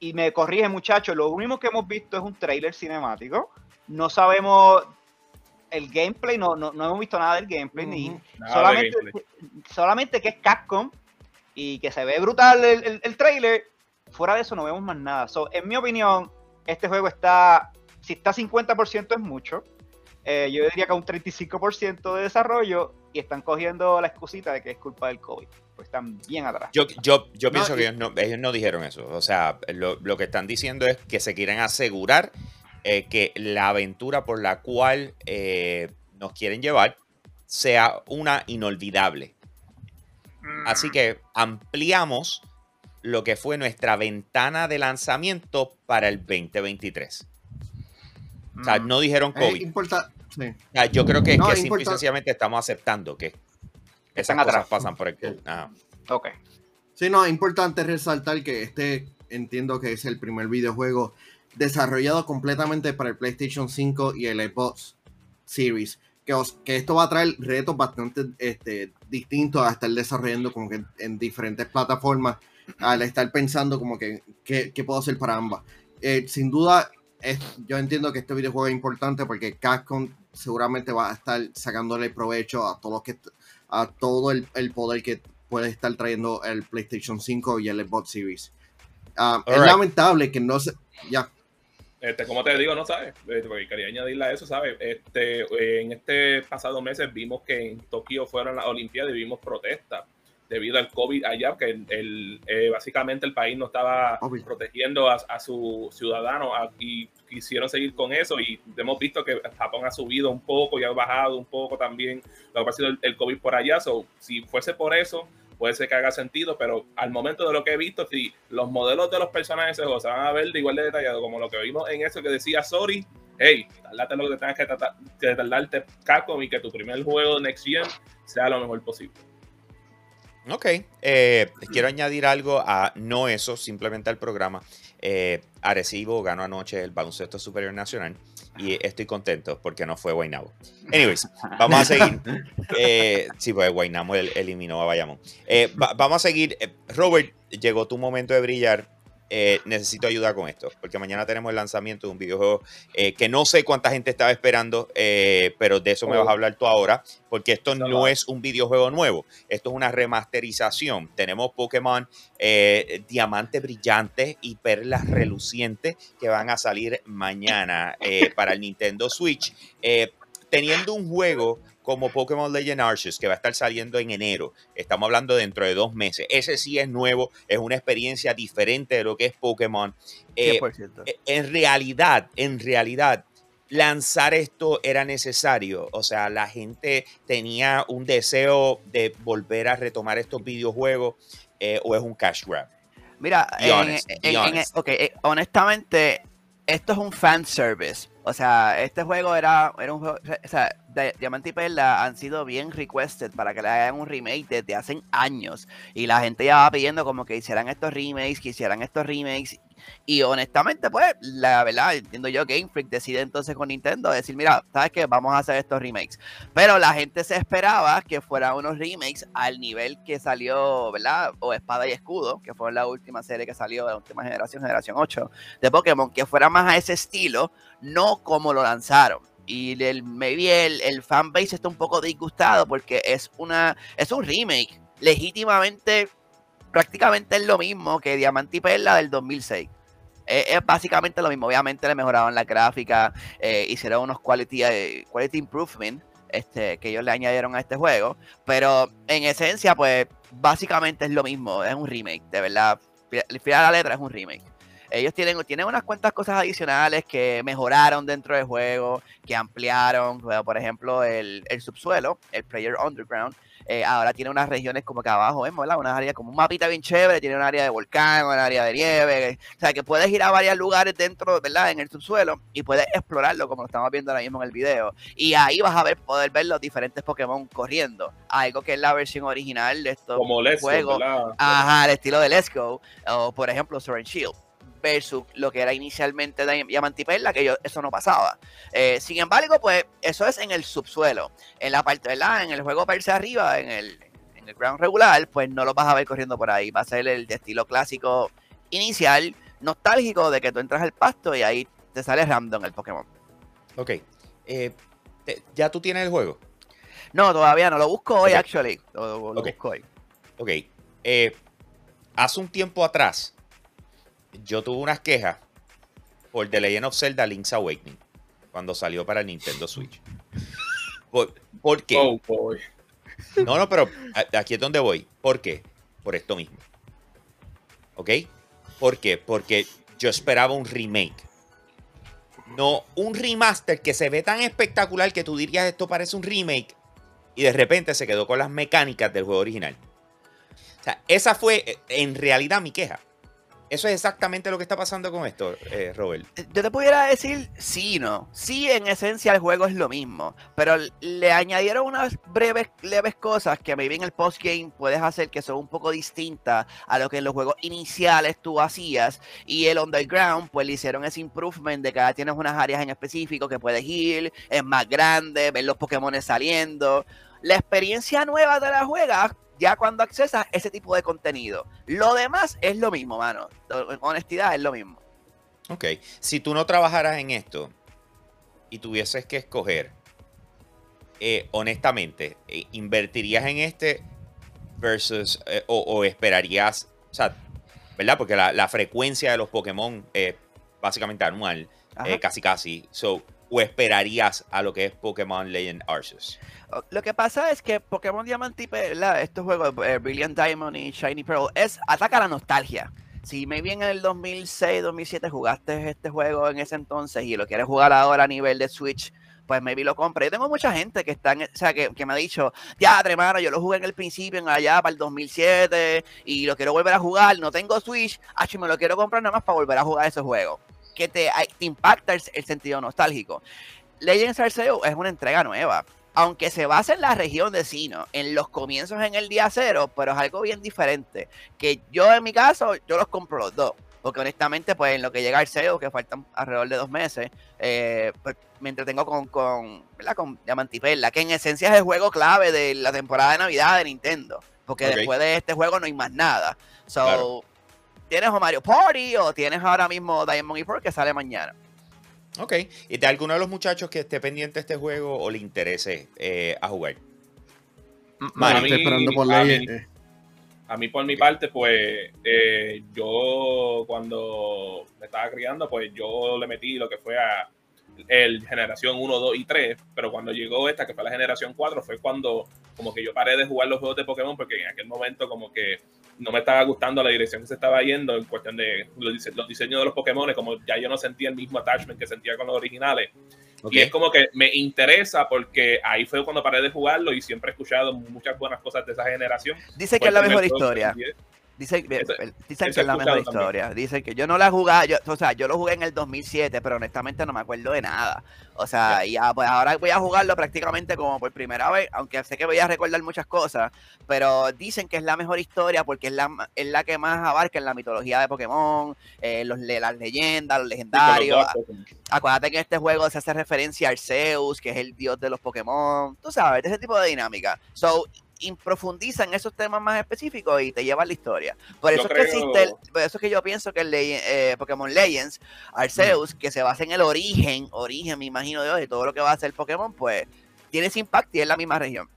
Y me corrige muchachos, lo único que hemos visto es un trailer cinemático. No sabemos el gameplay, no, no, no hemos visto nada del gameplay, ni gameplay. solamente que es Capcom y que se ve brutal el, el, el trailer. Fuera de eso no vemos más nada. So, en mi opinión, este juego está, si está 50% es mucho. Eh, yo diría que un 35% de desarrollo y están cogiendo la excusita de que es culpa del COVID. Pues están bien atrás. yo, yo, yo No, pienso que y- ellos no, ellos no dijeron eso. O sea, lo, lo que están diciendo es que se quieren asegurar eh, que la aventura por la cual eh, nos quieren llevar sea una inolvidable. Así que ampliamos lo que fue nuestra ventana de lanzamiento para el 2023. O sea, Mm. no dijeron Es COVID. importa- sí. Yo creo que, No, que es simple y sencillamente estamos aceptando que esas Están cosas atrás. pasan por el COVID. Ajá. Ok. Sí, no, es importante resaltar que este entiendo que es el primer videojuego desarrollado completamente para el PlayStation 5 y el Xbox Series. que, que esto va a traer retos bastante este, distintos a estar desarrollando como que en, diferentes plataformas, al estar pensando como que qué puedo hacer para ambas. Eh, sin duda, es, yo entiendo que este videojuego es importante porque Capcom seguramente va a estar sacándole provecho a todo, que, a todo el, el poder que puede estar trayendo el PlayStation 5 y el Xbox Series. Ah, es lamentable que no se... Ya. Este, como te digo, no sabes, este, porque quería añadirle a eso, ¿sabes? Este, en este pasado meses vimos que en Tokio fueron las Olimpiadas y vimos protestas debido al COVID allá, que el, eh, básicamente el país no estaba protegiendo a, a sus ciudadanos y quisieron seguir con eso y hemos visto que Japón ha subido un poco y ha bajado un poco también lo que ha sido el, COVID por allá, so, si fuese por eso, puede ser que haga sentido, pero al momento de lo que he visto, si los modelos de los personajes se van a ver de igual de detallado como lo que vimos en eso que decía Sorry, hey, tardate lo que tengas que, tratar, que tardarte Capcom y que tu primer juego de Next Gen sea lo mejor posible. Ok, eh, quiero añadir algo a no eso, simplemente al programa. Eh, Arecibo ganó anoche el baloncesto superior nacional y estoy contento porque no fue Guaynabo. Anyways, vamos a seguir. Eh, sí, pues Guaynabo eliminó a Bayamón. Eh, vamos a seguir. Robert, llegó tu momento de brillar. Eh, necesito ayuda con esto, porque mañana tenemos el lanzamiento de un videojuego eh, que no sé cuánta gente estaba esperando, eh, pero de eso me vas a hablar tú ahora, porque esto no es un videojuego nuevo, esto es una remasterización. Tenemos Pokémon Diamante Brillante y Perlas Relucientes que van a salir mañana para el Nintendo Switch, teniendo un juego como Pokémon Legend Arceus, que va a estar saliendo en enero. Estamos hablando dentro de dos meses. Ese sí es nuevo, es una experiencia diferente de lo que es Pokémon. Eh, eh, en realidad, en realidad, lanzar esto era necesario. O sea, la gente tenía un deseo de volver a retomar estos videojuegos eh, o es un cash grab. Mira, honestamente, esto es un fan service. O sea, este juego era, era un juego. O sea, Diamante y Perla han sido bien requested para que le hagan un remake desde hace años. Y la gente ya va pidiendo como que hicieran estos remakes, que hicieran estos remakes. Y honestamente, pues, la verdad, entiendo yo, Game Freak decide entonces con Nintendo decir, mira, ¿sabes qué? Vamos a hacer estos remakes. Pero la gente se esperaba que fueran unos remakes al nivel que salió, ¿verdad? O Espada y Escudo, que fue la última serie que salió de la última generación, generación 8 de Pokémon, que fuera más a ese estilo, no como lo lanzaron. Y el, maybe el, el fanbase está un poco disgustado porque es una es un remake legítimamente prácticamente es lo mismo que Diamante y Perla del 2006. Es, básicamente lo mismo. Obviamente le mejoraron la gráfica, eh, hicieron unos quality, eh, quality improvement este, que ellos le añadieron a este juego. Pero en esencia, pues básicamente es lo mismo. Es un remake, de verdad. Al final la letra es un remake. Ellos tienen, tienen unas cuantas cosas adicionales que mejoraron dentro del juego, que ampliaron. Por ejemplo, el, el subsuelo, el Player Underground eh, ahora tiene unas regiones como que abajo, vemos, ¿verdad? Unas áreas como un mapita bien chévere, tiene un área de volcán, un área de nieve, o sea, que puedes ir a varios lugares dentro, ¿verdad? En el subsuelo y puedes explorarlo como lo estamos viendo ahora mismo en el video. Y ahí vas a ver, poder ver los diferentes Pokémon corriendo. Algo que es la versión original de estos juegos. Ajá, el estilo de Let's Go, o por ejemplo, Sword Shield versus lo que era inicialmente Diamante Perla, que eso no pasaba. Eh, sin embargo, pues eso es en el subsuelo. En la parte, ¿verdad? En el juego perse arriba, en el, en el ground regular, pues no lo vas a ver corriendo por ahí. Va a ser el de estilo clásico inicial, nostálgico, de que tú entras al pasto y ahí te sale random el Pokémon. Ok. Eh, ¿Ya tú tienes el juego? No, todavía no. Lo busco hoy, actually. Lo, busco hoy. Ok. Eh, hace un tiempo atrás, yo tuve unas quejas por The Legend of Zelda Link's Awakening cuando salió para el Nintendo Switch. ¿Por, qué? Oh, no, no, pero aquí es donde voy. ¿Por qué? Por esto mismo. ¿Ok? ¿Por qué? Porque yo esperaba un remake. No un remaster que se ve tan espectacular que tú dirías esto parece un remake y de repente se quedó con las mecánicas del juego original. O sea, esa fue en realidad mi queja Eso es exactamente lo que está pasando con esto, eh, Robert. Yo te pudiera decir sí, no. Sí, en esencia el juego es lo mismo, pero le añadieron unas breves, leves cosas que maybe en el postgame puedes hacer que son un poco distintas a lo que en los juegos iniciales tú hacías. Y el underground, pues le hicieron ese improvement de que ahora tienes unas áreas en específico que puedes ir, es más grande, ver los Pokémon saliendo. La experiencia nueva de la juega ya cuando accesas ese tipo de contenido. Lo demás es lo mismo, mano. Honestidad es lo mismo. Ok, si tú no trabajaras en esto y tuvieses que escoger, eh, honestamente, eh, ¿invertirías en este versus eh, o, esperarías, o sea, ¿verdad? Porque la, frecuencia de los Pokémon es básicamente anual, casi casi. So, ¿O esperarías a lo que es Pokémon Legend Arceus? Lo que pasa es que Pokémon Diamante y Perla, estos juegos, eh, Brilliant Diamond y Shiny Pearl, es ataca la nostalgia. Si me en el 2006, 2007 jugaste este juego en ese entonces y lo quieres jugar ahora a nivel de Switch, pues maybe lo compre. Yo tengo mucha gente que está o sea, que, me ha dicho, ya, hermano, yo lo jugué en el principio, en allá para el 2007, y lo quiero volver a jugar, no tengo Switch, ah, me lo quiero comprar nada más para volver a jugar ese juego. Que te, impacta el, el, sentido nostálgico. Legends Arceus es una entrega nueva aunque se basa en la región de Sino, en los comienzos en el día cero, pero es algo bien diferente. Que yo en mi caso, yo los compro los dos. Porque honestamente, pues en lo que llega SEO, que faltan alrededor de dos meses, eh, pues me entretengo con, con, ¿verdad? con Diamantipella, que en esencia es el juego clave de la temporada de Navidad de Nintendo. Porque después de este juego no hay más nada. So, tienes o Mario Party o tienes ahora mismo Diamond y Pearl que sale mañana. Ok. ¿Y de alguno de los muchachos que esté pendiente de este juego o le interese eh, a jugar? a, mí, esperando por a, mí, a mí, por mi parte, pues eh, yo cuando me estaba criando, pues yo le metí lo que fue a el generación 1, 2 y 3, pero cuando llegó esta, que fue la generación 4, fue cuando como que yo paré de jugar los juegos de Pokémon porque en aquel momento como que no me estaba gustando la dirección que se estaba yendo en cuestión de los, diseños de los Pokémon, como ya yo no sentía el mismo attachment que sentía con los originales. Y es como que me interesa porque ahí fue cuando paré de jugarlo y siempre he escuchado muchas buenas cosas de esa generación. Dice que es la mejor historia. Dicen, que es la mejor historia. Dicen que yo no la jugué, yo, o sea, yo lo jugué en el 2007, pero honestamente no me acuerdo de nada. O sea, ya, pues ahora voy a jugarlo prácticamente como por primera vez, aunque sé que voy a recordar muchas cosas, pero dicen que es la mejor historia porque es la, es la que más abarca en la mitología de Pokémon, eh, los, las leyendas, los legendarios. Acuérdate que en este juego se hace referencia a Zeus que es el dios de los Pokémon. Tú sabes, ese tipo de dinámica. So, profundiza en esos temas más específicos y te lleva a la historia. Por eso es que existe, por eso es que yo pienso que el eh, Pokémon Legends, Arceus, que se basa en el origen, origen, me imagino de hoy, todo lo que va a hacer Pokémon, pues tiene ese impacto y es la misma región.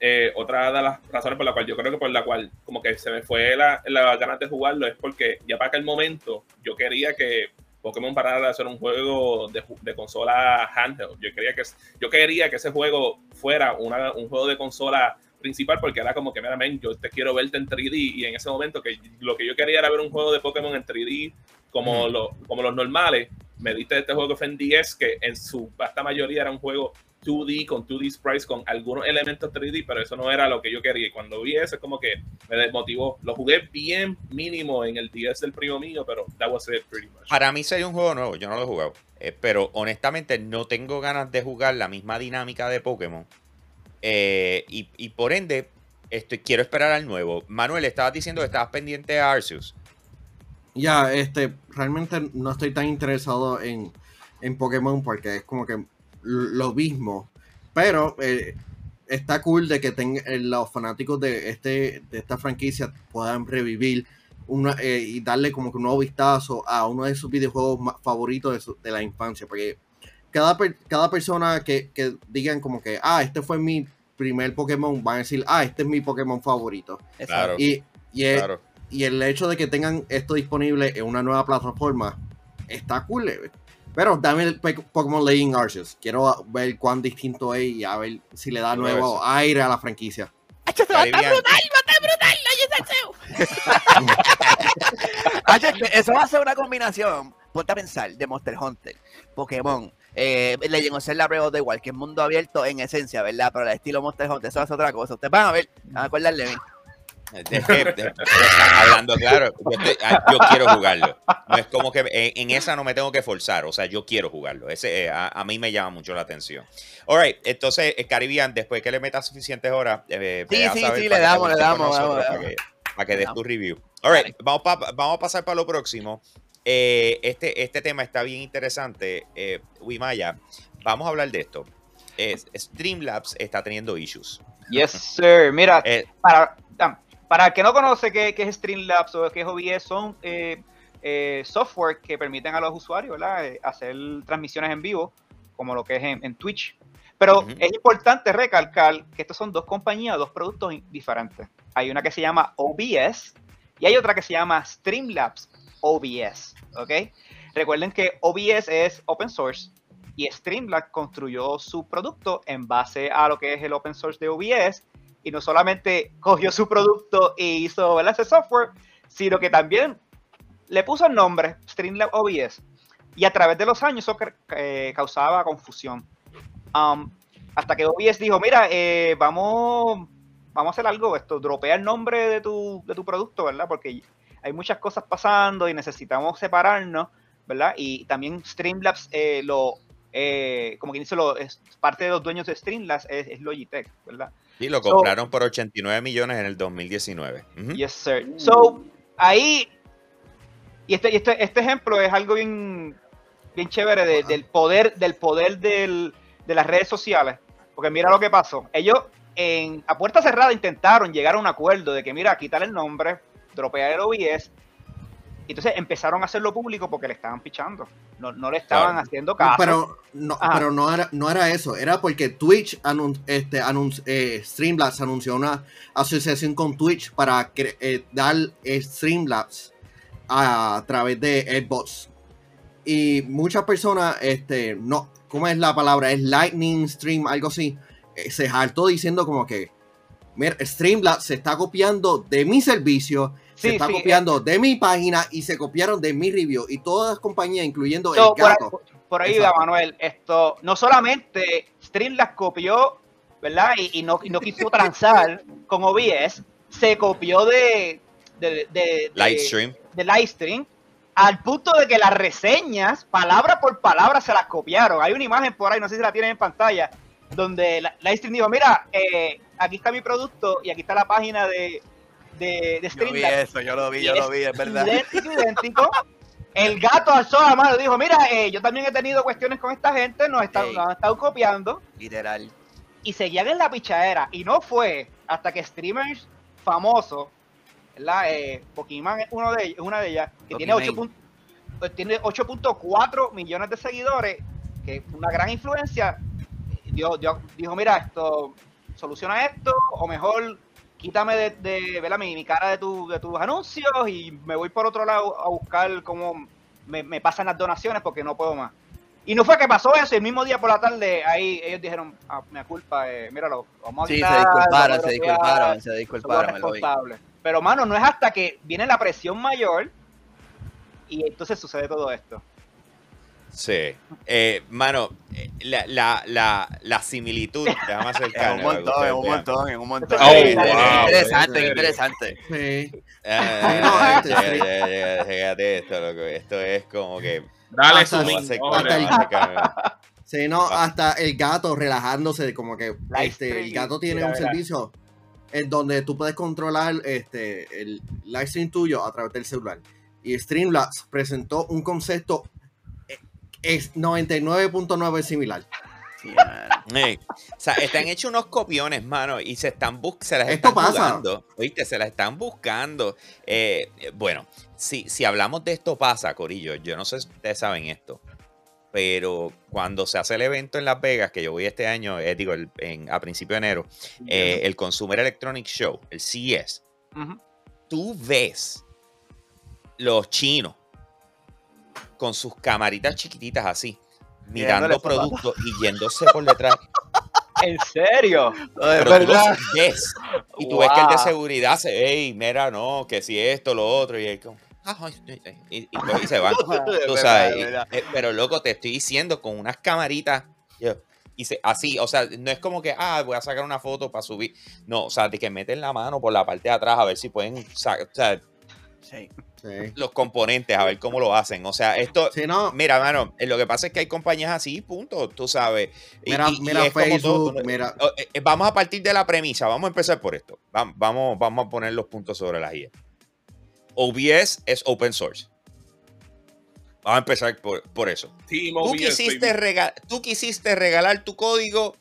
Eh, otra de las razones por la cual yo creo que por la cual como que se me fue la, la ganas de jugarlo es porque ya para aquel momento yo quería que Pokémon parara de hacer un juego de, de, consola handheld. Yo quería que, yo quería que ese juego fuera una, un juego de consola principal porque era como que, mira, men, yo te quiero verte en 3D y en ese momento que lo que yo quería era ver un juego de Pokémon en 3D como, como los normales, me diste este juego que fue en 10 que en su vasta mayoría era un juego 2D con 2D sprites con algunos elementos 3D, pero eso no era lo que yo quería. Y cuando vi eso, es como que me desmotivó. Lo jugué bien mínimo en el 10 del primo mío, pero that was it pretty much. Para mí sería un juego nuevo, yo no lo he jugado. Eh, pero honestamente no tengo ganas de jugar la misma dinámica de Pokémon eh, y, por ende, estoy, quiero esperar al nuevo. Manuel, estabas diciendo que estabas pendiente de Arceus. Ya, este, realmente no estoy tan interesado en, en Pokémon porque es como que lo mismo. Pero eh, está cool de que tenga, eh, los fanáticos de, este, de esta franquicia puedan revivir una, y darle como que un nuevo vistazo a uno de sus videojuegos favoritos de, de la infancia. Porque cada, cada persona que, que, digan como que, ah, este fue mi primer Pokémon, van a decir, ah, este es mi Pokémon favorito. Claro. Y, y, el, y el hecho de que tengan esto disponible en una nueva plataforma está cool. Pero dame el Pokémon Legend Arceus. Quiero ver cuán distinto es y a ver si le da nuevo aire a la franquicia. ¡Esto va a estar brutal! ¡Va a estar brutal! Eso va a ser una combinación. Ponte a pensar de Monster Hunter, Pokémon, eh, Legend of Zelda Breath of the Wild, que es mundo abierto en esencia, ¿verdad? Pero el estilo Monster Hunter, eso es otra cosa. Ustedes van a ver, van a acordarle bien. Es que, de- hablando claro, yo, estoy- ah, yo quiero jugarlo. No es como que en, en esa no me tengo que forzar. O sea, yo quiero jugarlo. Ese, eh, a, a mí me llama mucho la atención. Alright, entonces, eh, Caribbean, después que le metas suficientes horas, eh, Sí, sí, sí, para le que te damos, le damos, nosotros damos, Para que, para que des Damos. tu review. Alright, Dale. vamos, pa- vamos a pasar para lo próximo. Eh, este, este tema está bien interesante. Eh, Wimaya, vamos a hablar de esto. Es- Streamlabs está teniendo issues. Yes, sir. Mira, Eh, para, para el que no conoce qué, qué es Streamlabs o qué es OBS, son eh, eh, software que permiten a los usuarios ¿verdad? Eh, hacer transmisiones en vivo, como lo que es en, en Twitch. Pero es importante recalcar que estos son dos compañías, dos productos diferentes. Hay una que se llama OBS y hay otra que se llama Streamlabs OBS. ¿ok? Recuerden que OBS es open source y Streamlabs construyó su producto en base a lo que es el open source de OBS y no solamente cogió su producto y hizo ¿verdad? ese software, sino que también le puso el nombre Streamlabs OBS. Y a través de los años eso eh, causaba confusión. Um, hasta que OBS dijo, mira, eh, vamos, vamos a hacer algo, esto, dropea el nombre de tu, de tu producto, ¿verdad? Porque hay muchas cosas pasando y necesitamos separarnos, ¿verdad? Y también Streamlabs eh, lo, eh, como quien dice, lo, parte de los dueños de Streamlabs es, es Logitech, ¿verdad? Sí, lo So- compraron por 89 millones en el 2019. Ujú. Yes, sir. So, ahí, y este, y este, este ejemplo es algo bien, bien chévere de- del poder, del poder del- de las redes sociales. Porque mira lo que pasó. Ellos en, a puerta cerrada intentaron llegar a un acuerdo de que, mira, quitar el nombre, dropear el OBS. Y entonces empezaron a hacerlo público porque le estaban pichando. No, no le estaban Claro. haciendo caso. Pero no, Ajá. pero no era, no era eso, era porque Twitch anun- este, anun- eh, Streamlabs anunció una asociación con Twitch para cre- eh, dar eh, Streamlabs a, través de Xbox. Y muchas personas, este, no, ¿cómo es la palabra? Es Lightning Stream, algo así. eh, se hartó diciendo como que, mira, Streamlabs se está copiando de mi servicio, se está sí, eh. copiando de mi página y se copiaron de mi review. Y todas las compañías, incluyendo So, el por, gato. ahí- por ahí va Manuel. Esto no solamente Streamlabs copió, ¿verdad? Y, y no, y no quiso transar con OBS, se copió de, de, de, de- Livestream. de Livestream, al punto de que las reseñas, palabra por palabra, se las copiaron. Hay una imagen por ahí, no sé si la tienen en pantalla, donde la- Livestream dijo, mira, eh, aquí está mi producto y aquí está la página de, de, de Yo vi eso, yo lo vi, yo lo vi, es verdad. idéntico, idéntico. El gato alzó la mano dijo, mira, eh, yo también he tenido cuestiones con esta gente, nos, están, Ey. nos han estado copiando Literal. y seguían en la pichadera. Y no fue hasta que streamers famosos, ¿verdad? Eh, Pokémon es uno de una de ellas, que tiene Pokimane. 8 pun- eh, tiene 8.4 millones de seguidores, que es una gran influencia. Dio- dio- dijo, mira, esto soluciona esto, o mejor quítame de, de ¿verdad? Mi, mi cara de, tu, de tus anuncios y me voy por otro lado a buscar cómo me, me pasan las donaciones porque no puedo más. Y no fue que pasó eso, el mismo día por la tarde, ahí ellos dijeron, ah, me culpa, eh, míralo, vamos a Sí, se quitar, disculparon, se disculparon, se disculparon, me vi. responsables. Pero, mano, no es hasta que viene la presión mayor y entonces sucede todo esto. Sí. Eh, mano, eh, la, la, la, la similitud, déjame acercarme. un montón, es un montón, es un montón. Oh, Es wow, interesante, ¿en interesante. Sí. Ah, no, este, sí. Llegate esto, loco. Esto es como que. Dale Hasta- el-. Sí, no, Ah. hasta el gato relajándose, como que este, el gato tiene mira, un mira. servicio en donde tú puedes controlar este, el live stream tuyo a través del celular. Y Streamlabs presentó un concepto es 99.9 similar. O sea, están hechos unos copiones, mano, y se están se las Esto están pasa. jugando. Oíste, se las están buscando. Eh, bueno, si, si hablamos de esto pasa, Corillo, yo no sé si ustedes saben esto, pero cuando se hace el evento en Las Vegas, que yo voy este año, eh, digo, el- en, a principio de enero, eh, el Consumer Electronic Show, el CES, tú ves los chinos con sus camaritas chiquititas así, mirando productos y yéndose por detrás. ¿En serio? Pero verdad. ves. Y tú ves que el de seguridad se, hey, mira, no, que si esto, lo otro, y él como, "Ah, ay, ay, ay", y, y, pues, y se van. Tú sabes. y- eh, pero loco, te estoy diciendo con unas camaritas. Yo, Y se, así, o sea, no es como que, ah, voy a sacar una foto para subir. No, o sea, de que meten la mano por la parte de atrás a ver si pueden sacar, o sea, Sí. Sí. los componentes, a ver cómo lo hacen. O sea, esto, Si no, mira, mano, eh, lo que pasa es que hay compañías así, punto, tú sabes. Y- mira, y- mira todo, Facebook, tú mira, Oh, eh, eh, Vamos a partir de la premisa, vamos a empezar por esto. Vam- Vamos, vamos a poner los puntos sobre las IE. OBS es open source. Vamos a empezar por, por eso. Team Tú OBS, quisiste, tú quisiste regalar tu código,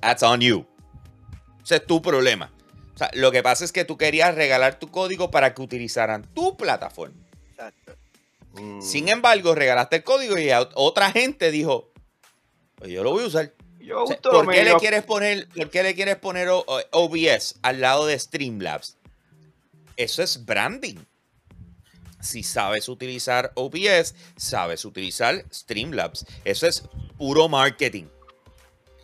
that's on you. Ese es tu problema. O sea, lo que pasa es que tú querías regalar tu código para que utilizaran tu plataforma. Exacto. mm, Sin embargo, regalaste el código y a- otra gente dijo, "Pues yo lo voy a usar. Yo O sea, uso ¿Por qué, le quieres poner, ¿Por qué le quieres poner OBS al lado de Streamlabs? Eso es branding. Si sabes utilizar OBS, sabes utilizar Streamlabs. Eso es puro marketing.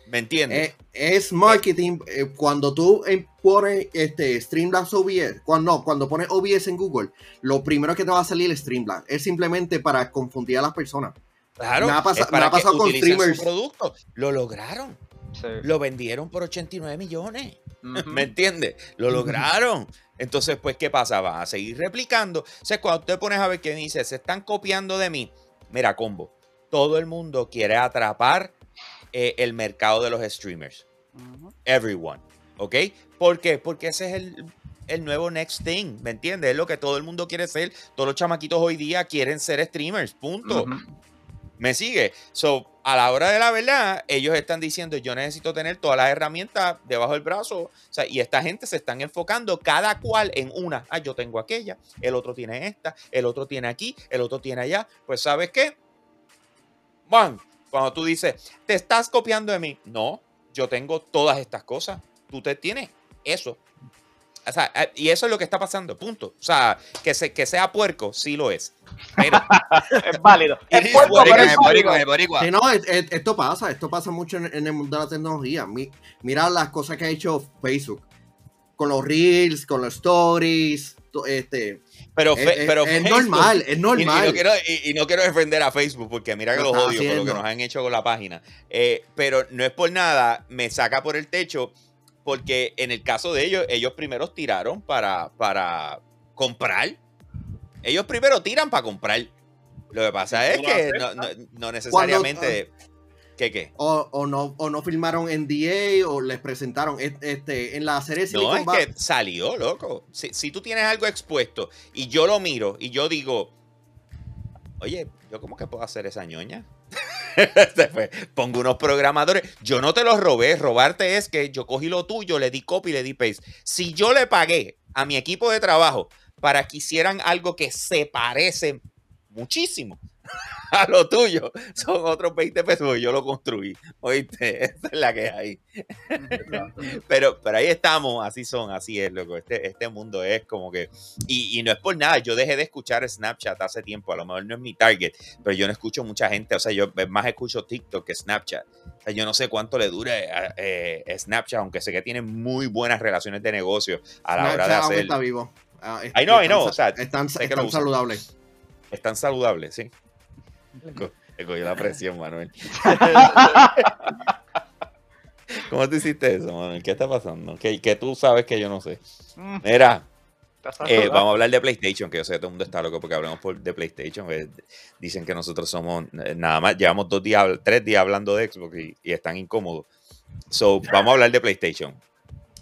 ¿Me entiendes? eh, es marketing eh, cuando tú eh, pones este Streamlabs OBS, cuando no, cuando pones OBS en Google, lo primero que te va a salir es Streamlabs. Es simplemente para confundir a las personas. claro, me ha pasa- es para me ha pasado con streamers. su producto. Lo lograron. Sí. Lo vendieron por 89 millones. Ujú. ¿Me entiendes? Lo lograron. Entonces, pues, ¿qué pasa? Van a seguir replicando. O sea, cuando te pones a ver qué dice, se están copiando de mí. Mira, combo. Todo el mundo quiere atrapar eh, el mercado de los streamers. Everyone. ¿Ok? ¿Por qué? Porque ese es el, el nuevo next thing. ¿Me entiendes? Es lo que todo el mundo quiere ser. Todos los chamaquitos hoy día quieren ser streamers. Punto. ¿Me sigue? So, a la hora de la verdad, ellos están diciendo, yo necesito tener todas las herramientas debajo del brazo. O sea, y esta gente se están enfocando cada cual en una. Ah, yo tengo aquella, el otro tiene esta, el otro tiene aquí, el otro tiene allá. Pues, ¿sabes qué? Juan, cuando tú dices, te estás copiando de mí. No, yo tengo todas estas cosas. Tú te tienes eso. O sea, eh, y eso es lo que está pasando, punto. O sea, que, se, que sea puerco, sí lo es. Pero, Es válido. Es puerco, is. es boricua, válido. el boricua. Sí, no, es- es- esto pasa, esto pasa mucho en, en el mundo de la tecnología. Mi- mira las cosas que ha hecho Facebook con los reels, con los stories, to- este, pero, es, fe- es- pero es Facebook- normal, es Y, y normal. no quiero, y, y no quiero defender a Facebook porque mira que Lo los odio por lo que nos han hecho con la página. Eh, pero no es por nada, me saca por el techo porque en el caso de ellos, ellos primero tiraron para, para comprar. Ellos primero tiran para comprar. Lo que pasa ¿Y es que no- no necesariamente... ¿Qué qué? O, o no, o no filmaron NDA o les presentaron et- este, en la serie No, Silicon es Valley. que salió, loco. Si, si tú tienes algo expuesto y yo lo miro y yo digo, oye, ¿yo cómo que puedo hacer esa ñoña? Fue. Pongo unos programadores. Yo no te los robé. Robarte es que yo cogí lo tuyo, le di copy, le di paste. Si yo le pagué a mi equipo de trabajo para que hicieran algo que se parece muchísimo a lo tuyo, son otros 20 pesos y yo lo construí. Oíste, esa es la que hay. Pero, pero ahí estamos, así son, así es, loco. Este, este mundo es como que. Y, y no es por nada, yo dejé de escuchar Snapchat hace tiempo, a lo mejor no es mi target, pero yo no escucho mucha gente, o sea, yo más escucho TikTok que Snapchat. O sea, yo no sé cuánto le dure a- eh, Snapchat, aunque sé que tiene muy buenas relaciones de negocio a la hora de hacer. está vivo. Ah, I know, I están know, sa- o sea, están, saludables. Sí. Le cogió la presión, Manuel. ¿Cómo te hiciste eso, Manuel? ¿Qué está pasando? Que, que tú sabes que yo no sé. Mm, Mira, Eh, vamos a hablar de PlayStation, que yo sé que todo el mundo está loco porque hablamos por, de PlayStation. eh, dicen que nosotros somos eh, nada más, llevamos dos días, tres días hablando de Xbox y, y están incómodos. So, vamos a hablar de PlayStation.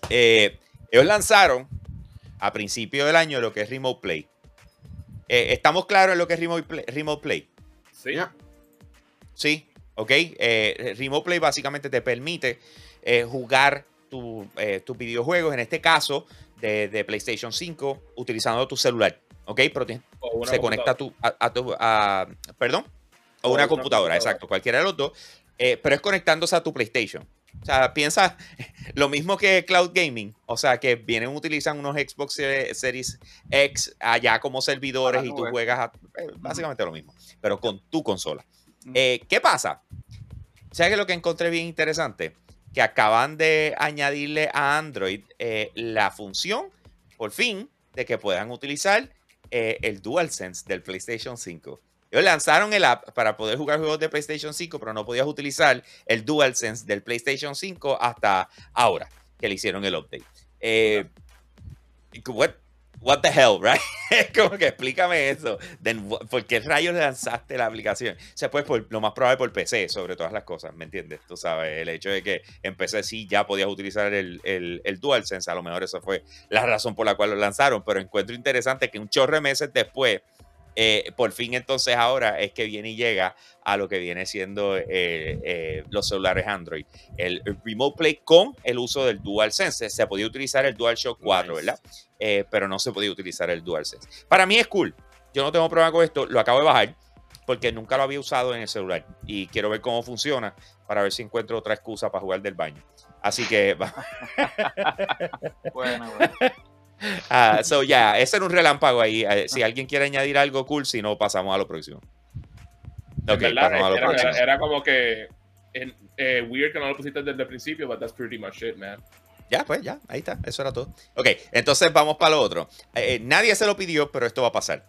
Eh, ellos lanzaron a principio del año lo que es Remote Play. Eh, ¿Estamos claros en lo que es Remote Play? Remote Play? Sí. Sí, ok. Eh, Remote Play básicamente te permite eh, jugar tu, eh, tus videojuegos, en este caso de, de PlayStation 5, utilizando tu celular. Ok, pero se conecta a tu, a, a tu a- perdón, o O una una computadora, computadora. exacto, cualquiera de los dos, eh, pero es conectándose a tu PlayStation. O sea, piensa lo mismo que Cloud Gaming, o sea, que vienen, utilizan unos Xbox Se- Series X allá como servidores y tú juegas a- eh, básicamente lo mismo, pero con tu consola. Eh, ¿Qué pasa? ¿Sabes qué lo que encontré bien interesante? Que acaban de añadirle a Android eh, la función, por fin, de que puedan utilizar eh, el DualSense del PlayStation 5. Ellos lanzaron el app para poder jugar juegos de PlayStation 5, pero no podías utilizar el DualSense del PlayStation 5 hasta ahora que le hicieron el update. Eh, what, what the hell, right? Como que explícame eso. Then, ¿Por qué rayos lanzaste la aplicación? O sea, pues por, lo más probable por PC, sobre todas las cosas, ¿me entiendes? Tú sabes, el hecho de que en PC sí ya podías utilizar el, el, el DualSense, a lo mejor eso fue la razón por la cual lo lanzaron, pero encuentro interesante que un chorro de meses después eh, por fin entonces ahora es que viene y llega a lo que viene siendo eh, eh, los celulares Android. El, Remote Play con el uso del DualSense. Se podía utilizar el DualShock 4, ¿verdad? pero no se podía utilizar el DualSense. Para mí es cool. Yo no tengo problema con esto. Lo acabo de bajar porque nunca lo había usado en el celular y quiero ver cómo funciona para ver si encuentro otra excusa para jugar del baño. Así que... bueno, bueno. Uh, so, ya, yeah, ese era un relámpago ahí. Eh, si alguien quiere añadir algo cool, si no, pasamos a lo próximo. Okay, verdad, a lo era, próximo. Era, era, como que en, eh, weird que no lo pusiste desde el principio, but that's pretty much it, man. Ya, pues ya, ahí está, eso era todo. Ok, entonces vamos para lo otro. Eh, eh nadie se lo pidió, pero esto va a pasar.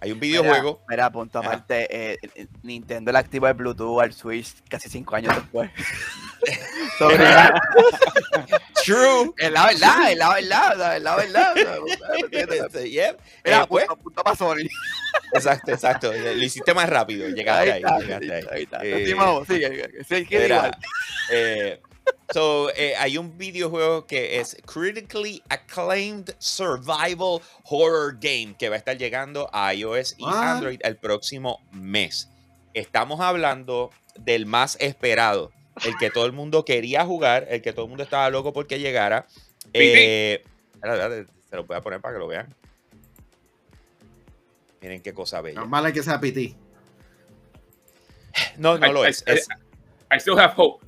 Hay un videojuego. Mira, mira punto aparte, eh, Nintendo le activó el Bluetooth al Switch casi cinco años después. True. Es la verdad, es la verdad, es la verdad. yep. Era eh, pues, punto, para Sony. Exacto, exacto. Lo hiciste más rápido, llegaste ahí. ahí, llegaste ahí. ahí, está. Eh, sí, sí, igual. Eh, So, eh, hay un videojuego que es Critically Acclaimed Survival Horror Game que va a estar llegando a iOS y Android el próximo mes. Estamos hablando del más esperado, el que todo el mundo quería jugar, el que todo el mundo estaba loco porque llegara. Eh, se lo voy a poner para que lo vean. Miren qué cosa bella. Normal es que sea PT. No, no lo es. es. I still have hope.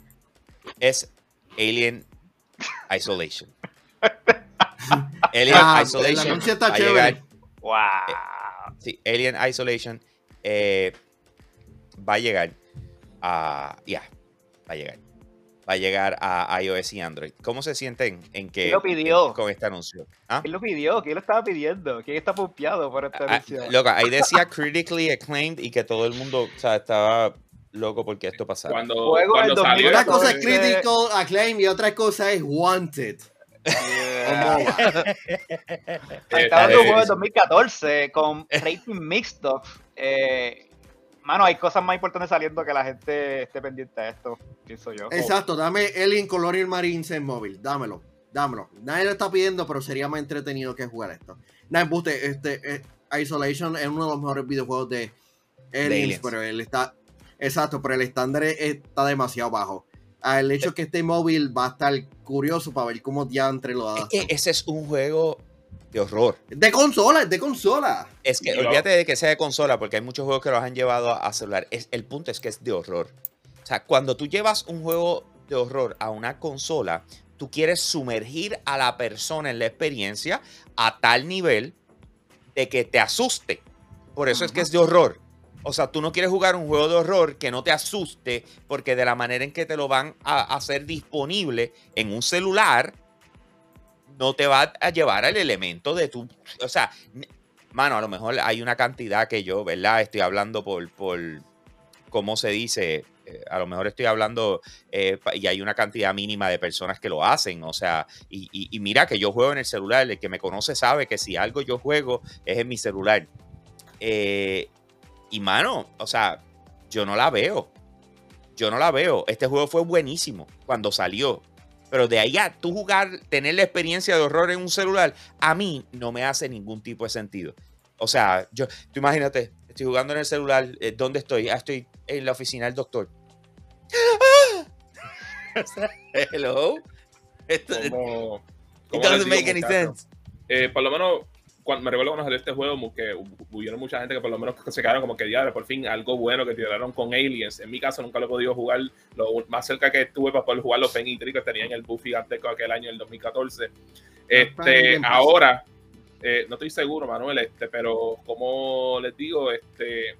Es Alien Isolation. Alien ah, Isolation. Está chévere. wow. sí, Alien Isolation eh, va a llegar a. Ya, va a llegar. Va a llegar a iOS y Android. ¿Cómo se sienten en que lo pidió? con este anuncio? ¿Ah? ¿Quién lo pidió? ¿Quién lo estaba pidiendo? ¿Quién está pompeado por esta ah, anuncio? loca, ahí decía critically acclaimed y que todo el mundo o sea, estaba loco porque esto pasara. Cuando, cuando salió, una cosa es critical acclaim y otra cosa es wanted. Yeah. Estaba en un juego de 2014 con rating mixed up. Eh, mano, hay cosas más importantes saliendo que la gente esté pendiente de esto, pienso yo. Exacto, dame Alien Colonial Marines en móvil, dámelo, dámelo. Nadie lo está pidiendo, pero sería más entretenido que jugar esto. Nada, este, eh, Isolation es uno de los mejores videojuegos de Aliens, pero él está Exacto, pero el estándar está demasiado bajo. El hecho que este móvil va a estar curioso para ver cómo entre lo Es que ese es un juego de horror. De consola, de consola. Es que olvídate de que sea de consola, porque hay muchos juegos que los han llevado a celular. Es, el punto es que es de horror. O sea, cuando tú llevas un juego de horror a una consola, tú quieres sumergir a la persona en la experiencia a tal nivel de que te asuste. Por eso es que es de horror. O sea, tú no quieres jugar un juego de horror que no te asuste porque de la manera en que te lo van a hacer disponible en un celular, no te va a llevar al elemento de tu... O sea, mano, a lo mejor hay una cantidad que yo, ¿verdad? Estoy hablando por, por ¿cómo se dice? Eh, a lo mejor estoy hablando eh, y hay una cantidad mínima de personas que lo hacen, o sea, y, y, mira que yo juego en el celular, el que me conoce sabe que si algo yo juego es en mi celular. Eh, y mano, o sea, yo no la veo. Yo no la veo. Este juego fue buenísimo cuando salió. Pero de ahí a tú jugar, tener la experiencia de horror en un celular, a mí no me hace ningún tipo de sentido. O sea, yo, tú imagínate, estoy jugando en el celular, eh, ¿dónde estoy? Ah, estoy en la oficina del doctor. Hello. Esto, como, it doesn't make any sense. Eh, por lo menos cuando, me recuerdo cuando salió este juego, que hubieron mucha gente que por lo menos se quedaron como que ya, por fin algo bueno que tiraron con Aliens. En mi caso nunca lo he podido jugar. Lo más cerca que estuve para poder jugar los Penny que tenía en el Buffy gigantesco aquel año, el 2014. Este, ahora, eh, no estoy seguro, Manuel, este, pero como les digo, este,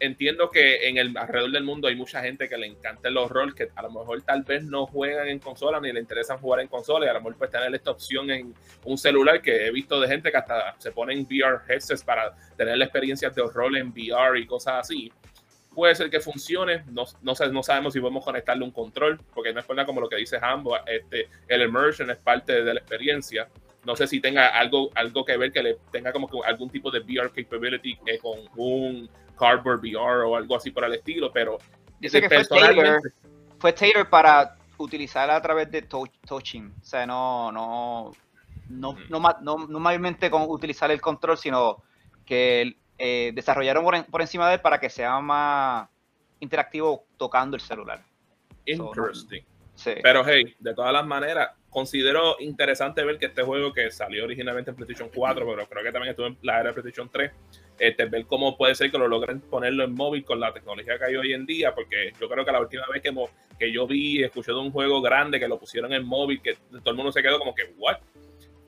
entiendo que en el alrededor del mundo hay mucha gente que le encanta los roles que a lo mejor tal vez no juegan en consola ni le interesan jugar en consola y a lo mejor pues tener esta opción en un celular que he visto de gente que hasta se ponen VR headsets para tener la experiencia de rol en VR y cosas así. Puede ser que funcione, no, no, no sabemos si podemos conectarle un control, porque no es nada como lo que dice Hambo, este, el immersion es parte de la experiencia. No sé si tenga algo, algo que ver que le tenga como que algún tipo de VR capability eh, con un cardboard VR o algo así por el estilo, pero Dice que fue Taylor, para utilizar a través de touching, o sea, no, no, no, mm. no, no, no mayormente con utilizar el control, sino que eh, desarrollaron por, encima de él para que sea más interactivo tocando el celular. Interesting. Pero hey, de todas las maneras, considero interesante ver que este juego que salió originalmente en PlayStation 4, pero creo que también estuvo en la era de PlayStation 3, este, ver cómo puede ser que lo logren ponerlo en móvil con la tecnología que hay hoy en día, porque yo creo que la última vez que, que yo vi y escuché de un juego grande que lo pusieron en móvil, que todo el mundo se quedó como que, ¿what?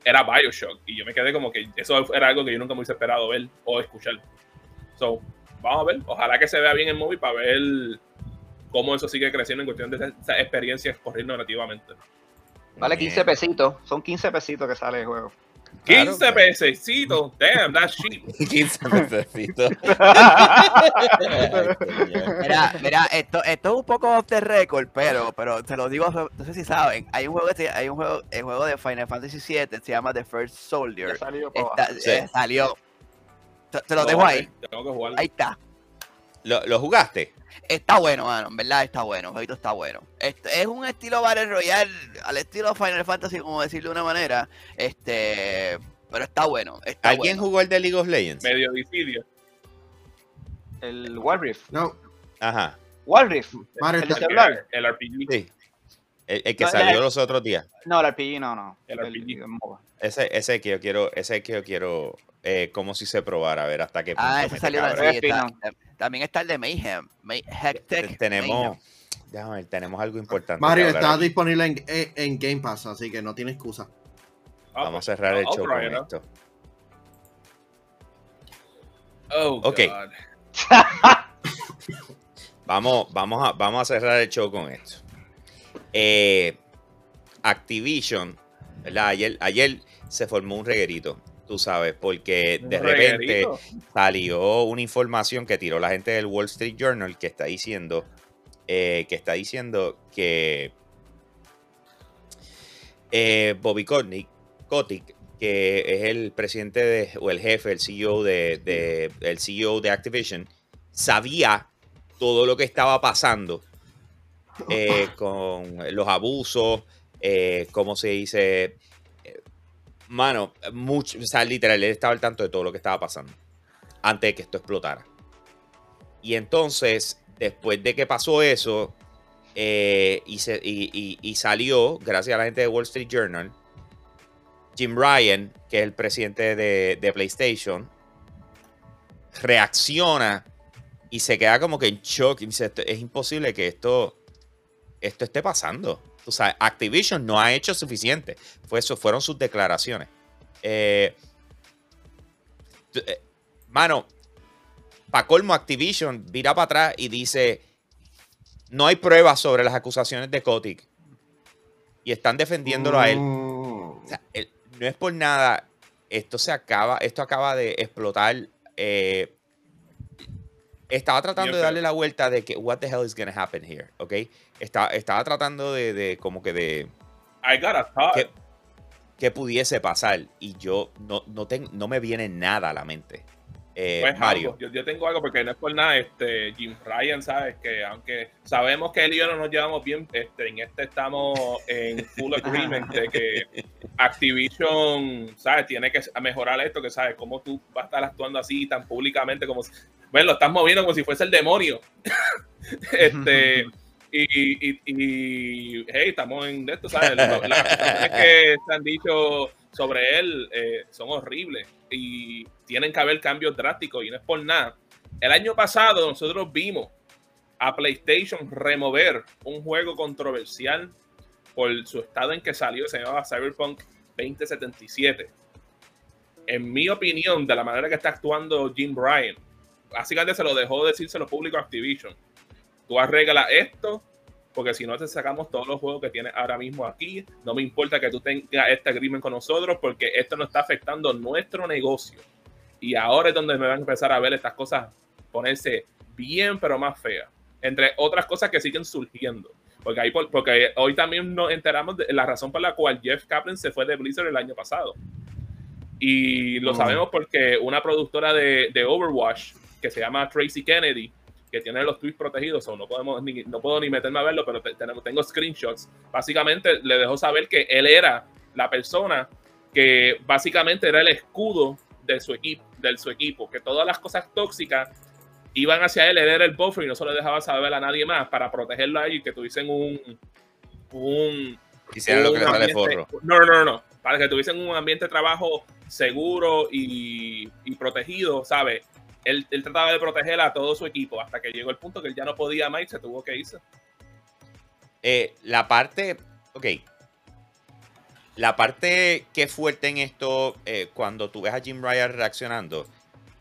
Era Bioshock. Y yo me quedé como que eso era algo que yo nunca me hubiese esperado ver o escuchar. So, vamos a ver. Ojalá que se vea bien en móvil para ver cómo eso sigue creciendo en cuestión de esas experiencias corriendo nativamente. Vale 15 pesitos. Son 15 pesitos que sale el juego. 15 pesitos. Damn, that's cheap. 15 pesitos. mira, mira, esto, esto es un poco off the record, pero, pero te lo digo, no sé si saben. Hay un juego, hay un juego, el juego de Final Fantasy VII, se llama The First Soldier. salió, eh, salió. Te, lo dejo ahí. Ahí está. ¿Lo, ¿Lo, jugaste? Está bueno, mano, en verdad está bueno, el jueguito está bueno. Este, es un estilo Battle Royale, al estilo Final Fantasy, como decirlo de una manera, este, pero está bueno. Está ¿Alguien jugó el de League of Legends? Medio difícil. El Warriff. No. Ajá. Warriff. El, el, el, RPG. Sí. El, que salió los otros días. No, el RPG no, no. El RPG. Ese, ese que yo quiero, ese que yo quiero, eh, como si se probara, a ver hasta qué punto. Ah, ese salió de También está el de Mayhem. tenemos, déjame ver, tenemos algo importante. Mario está disponible en, en, Game Pass, así que no tienes excusa. Ah, Vamos a cerrar el show con esto. Oh, ok. vamos, vamos, a, vamos a cerrar el show con esto. Eh, Activision, ¿verdad? Ayer, ayer se formó un reguerito, tú sabes, porque de repente salió una información que tiró la gente del Wall Street Journal que está diciendo eh, que está diciendo que eh, Bobby Kotick, Kotick, que es el presidente de, o el jefe, el CEO de, el CEO de Activision, sabía todo lo que estaba pasando eh, con los abusos, como se dice, mano, mucho, o sea, literal, él estaba al tanto de todo lo que estaba pasando antes de que esto explotara. Y entonces, después de que pasó eso, y, se, y, salió, gracias a la gente de Wall Street Journal, Jim Ryan, que es el presidente de, de PlayStation, reacciona y se queda como que en shock. Y dice, es imposible que esto esto esté pasando. O sea, Activision no ha hecho suficiente. Fue eso, fueron sus declaraciones. Eh, eh, mano, para colmo, Activision vira para atrás y dice: No hay pruebas sobre las acusaciones de Kotick. Y están defendiéndolo a él. Mm. no es por nada. Esto se acaba, esto acaba de explotar. Eh, estaba tratando de darle la vuelta de que what the hell is gonna happen here, ¿ok? estaba tratando de, de, como que de... I got a que, que, pudiese pasar y yo no, no, no me viene nada a la mente. Eh, pues Mario. yo, yo, tengo algo porque no es por nada, este, Jim Ryan, ¿sabes? Que aunque sabemos que él y yo no nos llevamos bien, este, en este estamos en full agreement de que Activision, ¿sabes? Tiene que mejorar esto, que sabes, cómo tú vas a estar actuando así tan públicamente como, bueno, lo estás moviendo como si fuese el demonio. este... Y, y, y, hey, estamos en esto, ¿sabes? Las cosas que se han dicho sobre él eh, son horribles y tienen que haber cambios drásticos y no es por nada. El año pasado nosotros vimos a PlayStation remover un juego controversial por su estado en que salió, se llamaba Cyberpunk 2077. En mi opinión, de la manera que está actuando Jim Bryan, básicamente se lo dejó público a Activision. Tú arregla esto, porque si no te sacamos todos los juegos que tienes ahora mismo aquí, no me importa que tú tengas este agreement con nosotros, porque esto no está afectando nuestro negocio. Y ahora es donde me van a empezar a ver estas cosas ponerse bien, pero más feas. Entre otras cosas que siguen surgiendo. Porque, ahí, porque hoy también nos enteramos de la razón por la cual Jeff Kaplan se fue de Blizzard el año pasado. Y lo sabemos porque una productora de, de, Overwatch, que se llama Tracy Kennedy, que tiene los tweets protegidos, o no, podemos ni, no puedo ni meterme a verlo, pero tenemos, tengo screenshots, básicamente le dejó saber que él era la persona que básicamente era el escudo de su equipo, de su equipo, que todas las cosas tóxicas iban hacia él, él era el buffer y no se lo dejaba saber a nadie más para protegerlo ahí y que tuviesen un un, Hicieron lo que le sale forro. No, no, no, no, para que tuviesen un ambiente de trabajo seguro y, y protegido, ¿sabes? Él, él, trataba de proteger a todo su equipo hasta que llegó el punto que él ya no podía más y se tuvo que irse. Eh, la parte, ok, la parte que es fuerte en esto, eh, cuando tú ves a Jim Ryan reaccionando,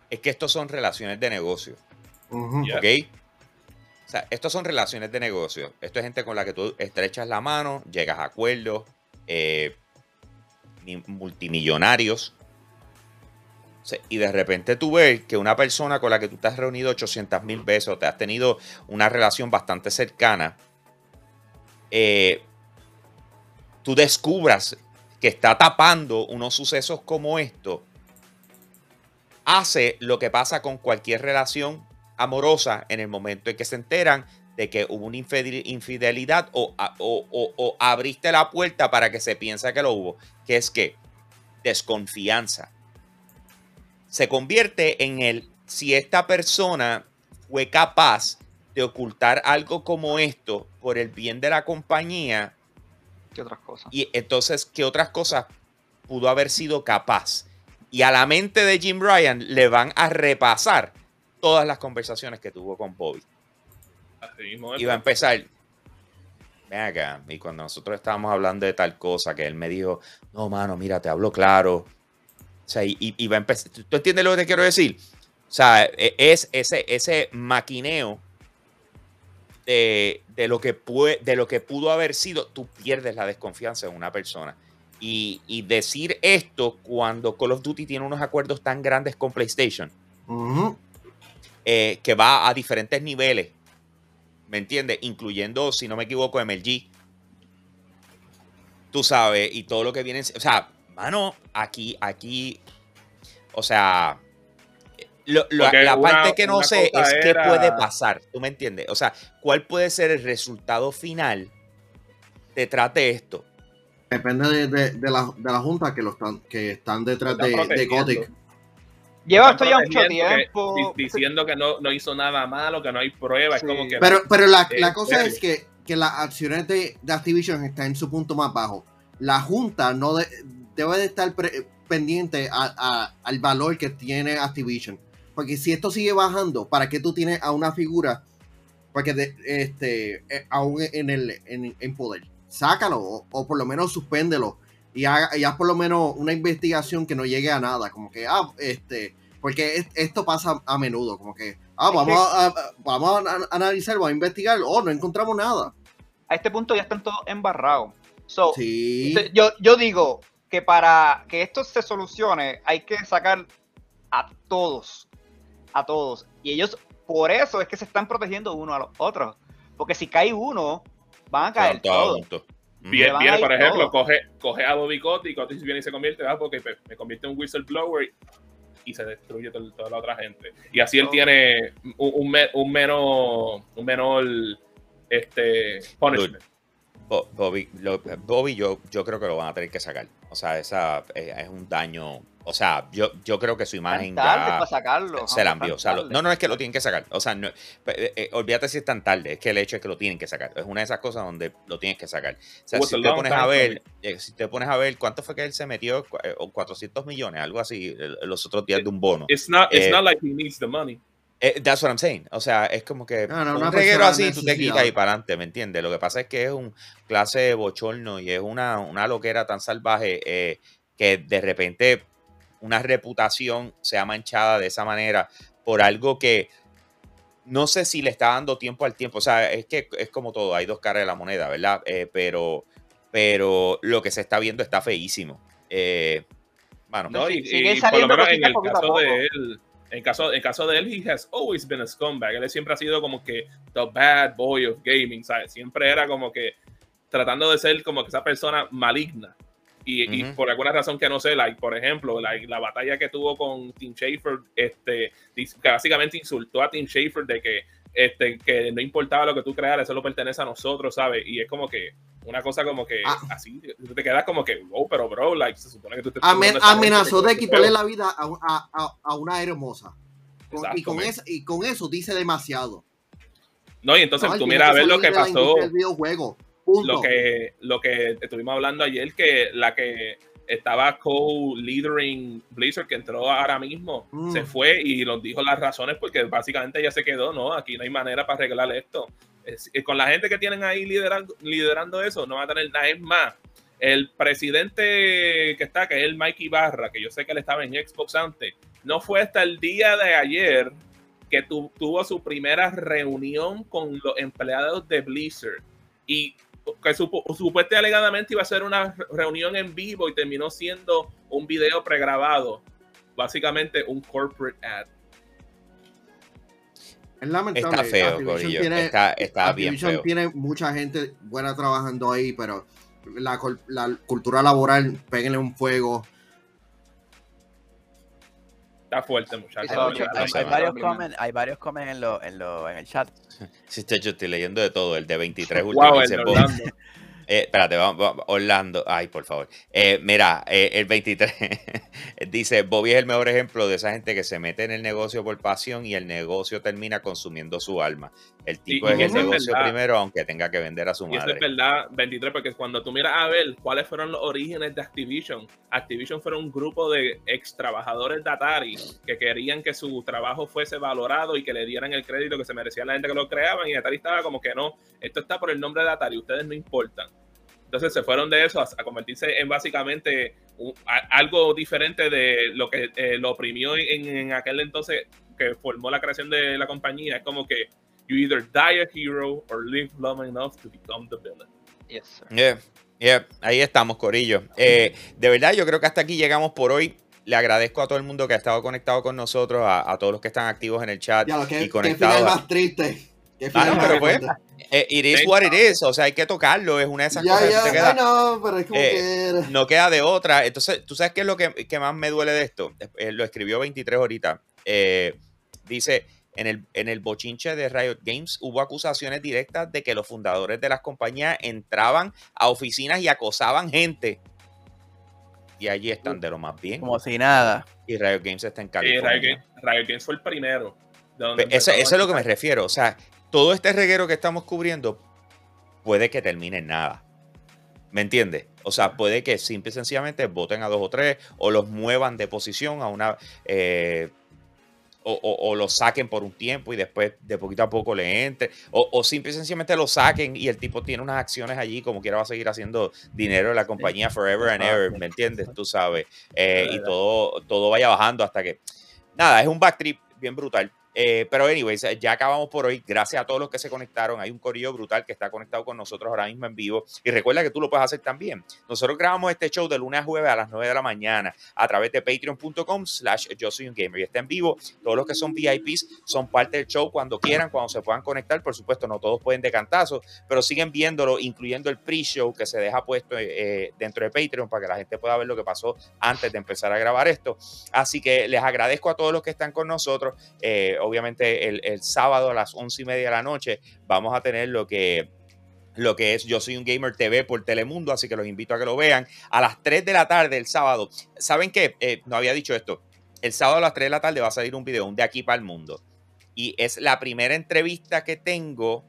es que estos son relaciones de negocio. ¿Ok? O sea, estos son relaciones de negocio. Esto es gente con la que tú estrechas la mano, llegas a acuerdos, eh, multimillonarios. Y de repente tú ves que una persona con la que tú te has reunido 800 mil veces o te has tenido una relación bastante cercana, eh, tú descubras que está tapando unos sucesos como esto, hace lo que pasa con cualquier relación amorosa en el momento en que se enteran de que hubo una infidelidad o, o, abriste la puerta para que se piense que lo hubo, que es que desconfianza. Se convierte en el si esta persona fue capaz de ocultar algo como esto por el bien de la compañía, ¿Qué otras cosas? Y entonces, ¿qué otras cosas pudo haber sido capaz? Y a la mente de Jim Ryan le van a repasar todas las conversaciones que tuvo con Bobby. y va a empezar. Ven acá. Y cuando nosotros estábamos hablando de tal cosa, que él me dijo, no, mano, mira, te hablo claro. O sea, y, va a empezar. ¿Tú entiendes lo que te quiero decir? O sea, e, es ese, ese maquineo de, lo que puede, de lo que pudo haber sido, tú pierdes la desconfianza en una persona. Y, decir esto cuando Call of Duty tiene unos acuerdos tan grandes con PlayStation, eh, que va a diferentes niveles, ¿me entiendes? Incluyendo, si no me equivoco, MLG. Tú sabes, y todo lo que viene. O sea, mano, aquí, aquí. O sea, la parte que no sé es qué puede pasar, ¿tú me entiendes? O sea, ¿cuál puede ser el resultado final detrás de esto? Depende de, la, Junta que, lo están, que están detrás de, de Lleva esto ya mucho tiempo. diciendo que no, hizo nada malo, que no hay pruebas. Como que, pero pero la, la cosa es que, que, las acciones de, Activision están en su punto más bajo. La Junta no debe de estar pendiente al valor que tiene Activision. Porque si esto sigue bajando, ¿para qué tú tienes a una figura? Porque este, eh, aún en, el, en, poder. Sácalo o, por lo menos suspéndelo. Y haz, por lo menos una investigación que no llegue a nada. Como que, ah, este, porque esto pasa a menudo. Como que, ah, vamos, a, vamos a analizar, vamos a investigar. Oh, no encontramos nada. A este punto ya están todos embarrados. sí. yo, yo digo que para que esto se solucione hay que sacar a todos a todos. Y ellos, por eso es que se están protegiendo uno a los otros. Porque si cae uno, van a caer todos. Bien, viene, por ejemplo, coge, coge a Bobby Cott y Cotty viene y se convierte, ah, porque me convierte en un whistleblower y se destruye toda la otra gente. Y así él tiene un, un, menos, un menor este, punishment. Bobby, Bobby yo, yo creo que lo van a tener que sacar. O sea, esa eh, es un daño o sea, yo, yo creo que su imagen ya sacarlo, se la envió. O sea, no, no es que lo tienen que sacar. O sea, no, eh, eh, olvídate si es tan tarde. Es que el hecho es que lo tienen que sacar. Es una de esas cosas donde lo tienes que sacar. O sea, si te pones a ver, eh, si te pones a ver cuánto fue que él se metió, 400 millones, algo así, los otros días de un bono. It's not, it's not like he needs the money. That's what I'm saying. O sea, es como que un reguero así, tú te quitas ahí para adelante, ¿me entiendes? Lo que pasa es que es un clase de bochorno y es una, una loquera tan salvaje que de repente una reputación sea manchada de esa manera por algo que no sé si le está dando tiempo al tiempo. O sea, es que es como todo, hay dos caras de la moneda, ¿verdad? Eh, pero, pero lo que se está viendo está feísimo. Eh, bueno, No, y, Sigue y por lo menos en el caso de él, en caso, en caso de él, he has always been a scumbag. Él siempre ha sido como que the bad boy of gaming, ¿sabes? Siempre era como que tratando de ser como que esa persona maligna. Y, y Ujú. por alguna razón que no sé, like, por ejemplo, like, la batalla que tuvo con Tim Schafer, este, básicamente insultó a Tim Schafer de que, este, que no importaba lo que tú crearas, eso lo pertenece a nosotros, ¿sabes? Y es como que una cosa como que Ah. así, te quedas como que, wow, pero bro, like, se supone que tú te Amen- amenazó de quitarle la vida a, a- a- a una hermosa. Con- y, con esa- y con eso dice demasiado. No, y entonces No, tú miras a ver lo que pasó, lo que, lo que estuvimos hablando ayer, que la que estaba co-leadering Blizzard, que entró ahora mismo, Mm. se fue y nos dijo las razones porque básicamente ya se quedó, ¿no? Aquí no hay manera para arreglar esto. Es- y con la gente que tienen ahí liderando, liderando eso, no va a tener nada es más. El presidente que está, que es el Mikey Barra, que yo sé que él estaba en Xbox antes, no fue hasta el día de ayer que tu- tuvo su primera reunión con los empleados de Blizzard y que supo, supuestamente alegadamente iba a ser una re- reunión en vivo y terminó siendo un video pregrabado, básicamente un corporate ad. Es lamentable. está feo, Corillo. tiene- Está, está bien feo. tiene mucha gente buena trabajando ahí, pero la cultura laboral, péguenle un fuego. Está fuerte, muchachos. Hay, hay varios comments, hay varios comments en, lo, en, lo, en el chat. Sí, estoy- yo estoy leyendo de todo. El de 23 Wow, último el dice, de "Bob, Orlando. Eh, espérate, vamos, vamos, Orlando. Ay, por favor. Eh, mira, eh, el 23 dice: Bobby es el mejor ejemplo de esa gente que se mete en el negocio por pasión y el negocio termina consumiendo su alma. El tipo es el es negocio primero, aunque tenga que vender a su Y eso es madre. verdad, 23, porque cuando tú miras a ver cuáles fueron los orígenes de Activision, Activision fueron un grupo de ex trabajadores de Atari que querían que su trabajo fuese valorado y que le dieran el crédito que se merecía la gente que lo creaban. Y Atari estaba como que no, esto está por el nombre de Atari, ustedes no importan. Entonces se fueron de eso a, a convertirse en básicamente un- a- algo diferente de lo que eh, lo oprimió en, en aquel entonces que formó la creación de la compañía. Es como que you either die a hero or live long enough to become the villain. Yes, sir. Yeah, yeah, ahí estamos, Corillo. Eh, de verdad, yo creo que hasta aquí llegamos por hoy. Le agradezco a todo el mundo que ha estado conectado con nosotros, a, a todos los que están activos en el chat Ya lo que, y qué conectados. final a- más triste. Ah, no, pero pues. Eh, it is what it is, o sea, hay que tocarlo, es una de esas cosas que ya, te queda. ay, no, pero es como Eh, que. no queda de otra. Entonces, ¿tú sabes qué es lo que, que más me duele de esto? Eh, lo escribió 23 ahorita. Eh, dice, en el, en el bochinche de Riot Games hubo acusaciones directas de que los fundadores de las compañías entraban a oficinas y acosaban gente. Y allí están de lo más bien. Como si nada. Y Riot Games está en Y California. Riot Games, Riot Games fue el primero. Eso, eso es lo que me refiero. O sea, todo este reguero que estamos cubriendo puede que termine en nada. ¿Me entiendes? O sea, puede que simple y sencillamente voten a dos o tres o los muevan de posición a una... eh, o, o- o los saquen por un tiempo y después de poquito a poco le entre. O, o simple y sencillamente lo saquen y el tipo tiene unas acciones allí como quiera va a seguir haciendo dinero en la compañía forever and ever. ¿Me entiendes? Tú sabes. Eh, y todo, todo vaya bajando hasta que... Nada, es un backtrip bien brutal. Eh, pero, anyways, eh, ya acabamos por hoy. Gracias a todos los que se conectaron. Hay un corillo brutal que está conectado con nosotros ahora mismo en vivo. Y recuerda que tú lo puedes hacer también. Nosotros grabamos este show de lunes a jueves a las 9 de la mañana a través de patreon.com slash yo soy un gamer. Y está en vivo. Todos los que son VIPs son parte del show cuando quieran, cuando se puedan conectar. Por supuesto, no todos pueden de cantazo, pero siguen viéndolo, incluyendo el pre-show que se deja puesto eh, dentro de Patreon para que la gente pueda ver lo que pasó antes de empezar a grabar esto. Así que les agradezco a todos los que están con nosotros. Eh, obviamente el, el sábado a las once y media de la noche vamos a tener lo que lo que es Yo Soy un Gamer TV por Telemundo, así que los invito a que lo vean. A las 3 de la tarde el sábado, ¿saben qué? Eh, no había dicho esto. El sábado a las 3 de la tarde va a salir un video, un de aquí para el mundo. Y es la primera entrevista que tengo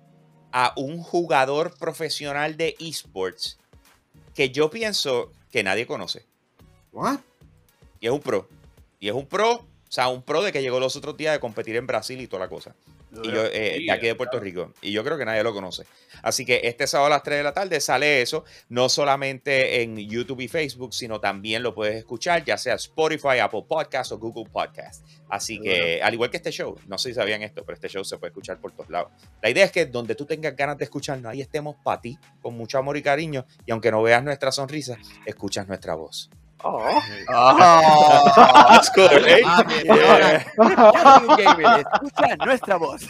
a un jugador profesional de esports que yo pienso que nadie conoce. ¿What? Y es un pro. Y es un pro O sea, un pro de que llegó los otros días de competir en Brasil y toda la cosa. Y yo, eh, de aquí de Puerto Rico. Y yo creo que nadie lo conoce. Así que este sábado a las 3 de la tarde sale eso, no solamente en YouTube y Facebook, sino también lo puedes escuchar, ya sea Spotify, Apple Podcast o Google Podcast. Así que, al igual que este show, no sé si sabían esto, pero este show se puede escuchar por todos lados. La idea es que donde tú tengas ganas de escucharnos, ahí estemos para ti, con mucho amor y cariño. Y aunque no veas nuestra sonrisa, escuchas nuestra voz. Oh. Oh. That's cool, eh? Ah, Yeah. Gamer, escucha nuestra voz.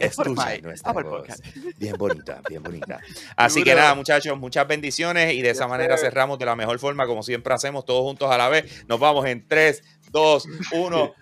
Escucha nuestra Apple voz. Podcast. Bien bonita, bien bonita. Así que nada, muchachos, muchas bendiciones y de esa manera cerramos de la mejor forma, como siempre hacemos, todos juntos a la vez. Nos vamos en 3, 2, 1.